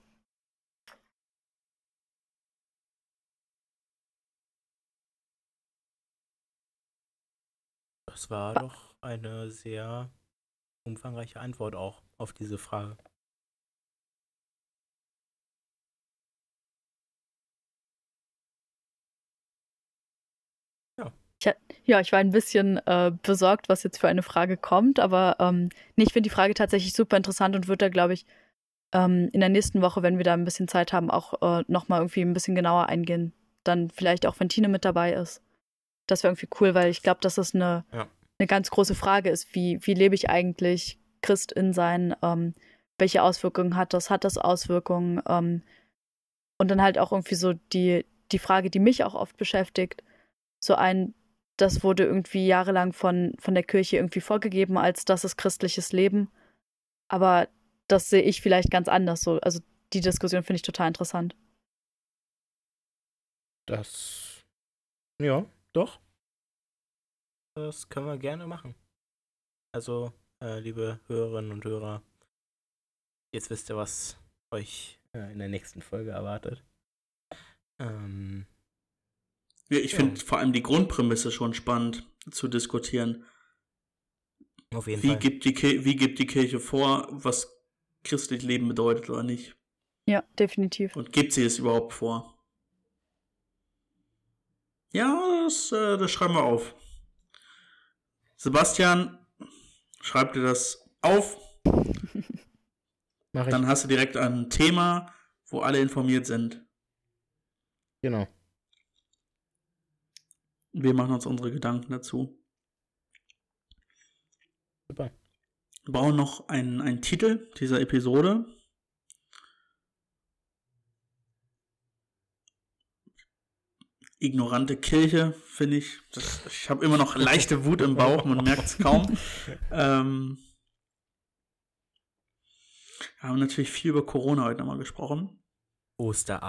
Das war doch eine sehr umfangreiche Antwort auch auf diese Frage. Ja. Ich, war ein bisschen äh, besorgt, was jetzt für eine Frage kommt, aber ähm, nee, ich finde die Frage tatsächlich super interessant und würde da, glaube ich, ähm, in der nächsten Woche, wenn wir da ein bisschen Zeit haben, auch äh, nochmal irgendwie ein bisschen genauer eingehen. Dann vielleicht auch, wenn Tine mit dabei ist. Das wäre irgendwie cool, weil ich glaube, dass das eine, Ja. eine ganz große Frage ist. Wie, wie lebe ich eigentlich Christ in sein? Ähm, welche Auswirkungen hat das? Hat das Auswirkungen? Ähm, und dann halt auch irgendwie so die, die Frage, die mich auch oft beschäftigt, so ein, das wurde irgendwie jahrelang von, von der Kirche irgendwie vorgegeben, als das ist christliches Leben. Aber das sehe ich vielleicht ganz anders so. Also die Diskussion finde ich total interessant. Das. Ja, doch. Das können wir gerne machen. Also, äh, liebe Hörerinnen und Hörer, jetzt wisst ihr, was euch äh, in der nächsten Folge erwartet. Ähm, Ja, ich Ja. finde vor allem die Grundprämisse schon spannend zu diskutieren. auf jeden Wie Fall. gibt, die wie gibt die Kirche vor, was christlich Leben bedeutet oder nicht? Ja, definitiv. Und gibt sie es überhaupt vor? Ja, das, äh, das schreiben wir auf. Sebastian, schreib dir das auf. Mach ich. Dann hast du direkt ein Thema, wo alle informiert sind. genau. Wir machen uns unsere Gedanken dazu. Super. Wir brauchen noch einen, einen Titel dieser Episode. Ignorante Kirche, finde ich. Das, ich habe immer noch leichte Wut im Bauch, man merkt es kaum. Ähm, wir haben natürlich viel über Corona heute nochmal gesprochen. Oster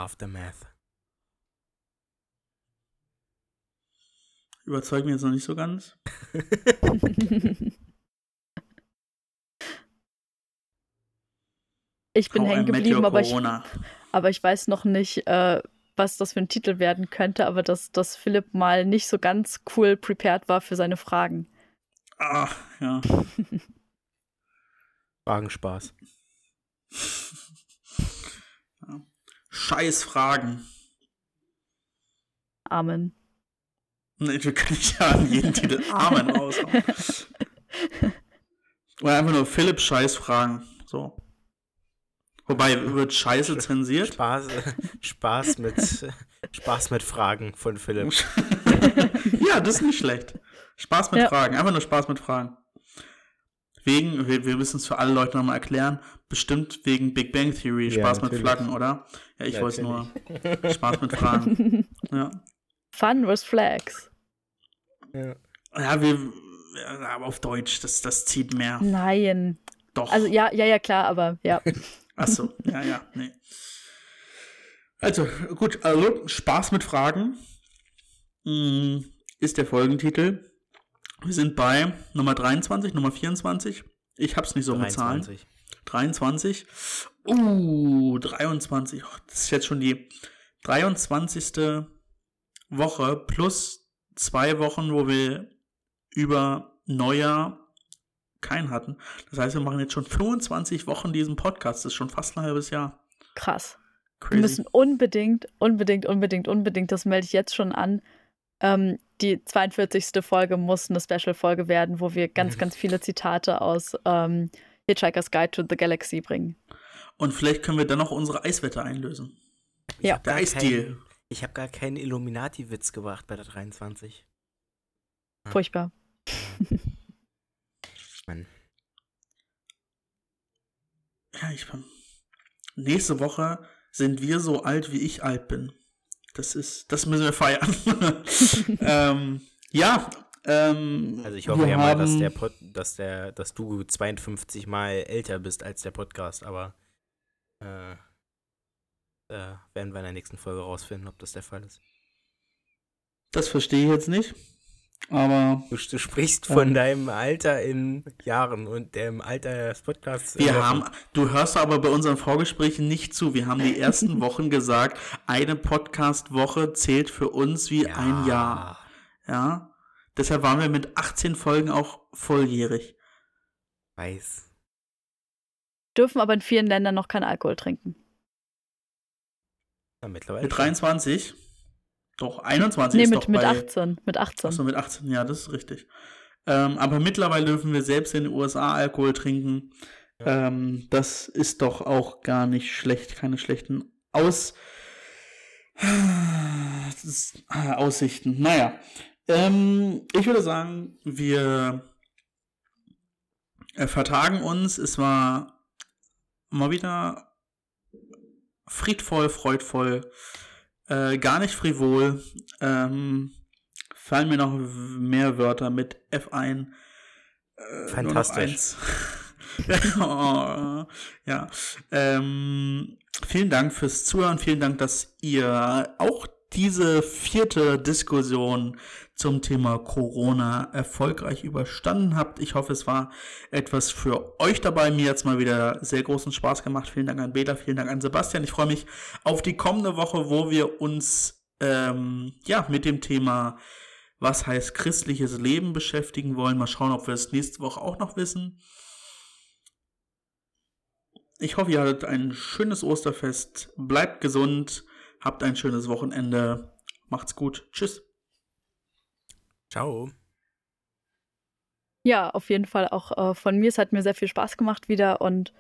Überzeugt mich jetzt noch nicht so ganz. ich bin hängen geblieben, aber ich, aber ich weiß noch nicht, äh, was das für ein Titel werden könnte, aber dass, dass Philipp mal nicht so ganz cool prepared war für seine Fragen. Ah, ja. Fragenspaß. Scheiß Fragen. Amen. Nee, wir können nicht ja an jeden Titel Amen raushauen. Oder einfach nur Philipp Scheiß fragen. So. Wobei, wird Scheiße zensiert? Spaß, Spaß mit Spaß mit Fragen von Philipp. ja, das ist nicht schlecht. Spaß mit Ja. Fragen. Einfach nur Spaß mit Fragen. Wegen, wir, wir müssen es für alle Leute nochmal erklären, bestimmt wegen Big Bang Theory, Ja, Spaß mit natürlich. Flaggen, oder? Ja, ich wollte nur Spaß mit Fragen. Ja. Fun with Flags. Ja. Ja, wir, ja, aber auf Deutsch, das, das zieht mehr. Nein. Doch. Also ja, ja, ja, klar, aber ja. Achso, ja, ja, nee. Also, gut, also Spaß mit Fragen mm, ist der Folgentitel. Wir sind bei Nummer 23, Nummer 24. Ich hab's nicht so mit Zahlen. 23. 23. Uh, 23. Oh, das ist jetzt schon die 23. Woche plus zwei Wochen, wo wir über Neujahr keinen hatten. Das heißt, wir machen jetzt schon 25 Wochen diesen Podcast. Das ist schon fast ein halbes Jahr. Krass. Wir Crazy. müssen unbedingt, unbedingt, unbedingt, unbedingt, das melde ich jetzt schon an. Ähm, die 42. Folge muss eine Special-Folge werden, wo wir ganz, ganz viele Zitate aus ähm, Hitchhiker's Guide to the Galaxy bringen. Und vielleicht können wir dann noch unsere Eiswette einlösen. Ja. Der Eisdeal. Ich habe gar keinen Illuminati-Witz gebracht bei der 23. Furchtbar. Mann. Ja, ich bin. Nächste Woche sind wir so alt, wie ich alt bin. Das ist, das müssen wir feiern. ähm, ja, ähm, Also ich hoffe ja mal, dass der Pod, dass der, dass du 52 mal älter bist als der Podcast, aber äh, da werden wir in der nächsten Folge rausfinden, ob das der Fall ist. Das verstehe ich jetzt nicht. Aber Du, du sprichst Ja. von deinem Alter in Jahren und dem Alter des Podcasts. wir Wochen. haben, du hörst aber bei unseren Vorgesprächen nicht zu. Wir haben die ersten Wochen gesagt, eine Podcast-Woche zählt für uns wie ein Jahr. Ja. Deshalb waren wir mit 18 Folgen auch volljährig. Weiß. Dürfen aber in vielen Ländern noch keinen Alkohol trinken. Ja, mittlerweile. Mit schon. 23. Doch, 21 nee, ist mit, doch mit bei, 18. Mit 18. Achso, mit 18, ja, das ist richtig. Ähm, aber mittlerweile dürfen wir selbst in den USA Alkohol trinken. Ja. Ähm, das ist doch auch gar nicht schlecht, keine schlechten Aus ist, ah, Aussichten. Naja, ähm, ich würde sagen, wir äh, vertagen uns. Es war mal wieder friedvoll, freudvoll, äh, gar nicht frivol. Ähm, fallen mir noch mehr Wörter mit F ein. Äh, Fantastisch. oh, ja. Ähm, vielen Dank fürs Zuhören. Vielen Dank, dass ihr auch diese vierte Diskussion zum Thema Corona erfolgreich überstanden habt. Ich hoffe, es war etwas für euch dabei. Mir jetzt mal wieder sehr großen Spaß gemacht. Vielen Dank an Bela, vielen Dank an Sebastian. Ich freue mich auf die kommende Woche, wo wir uns ähm, ja mit dem Thema was heißt christliches Leben beschäftigen wollen. Mal schauen, ob wir es nächste Woche auch noch wissen. Ich hoffe, ihr hattet ein schönes Osterfest. Bleibt gesund. Habt ein schönes Wochenende. Macht's gut. Tschüss. Ciao. Ja, auf jeden Fall auch äh, von mir. Es hat mir sehr viel Spaß gemacht wieder und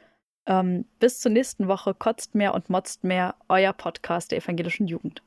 ähm, bis zur nächsten Woche kotzt mehr und motzt mehr, euer Podcast der evangelischen Jugend.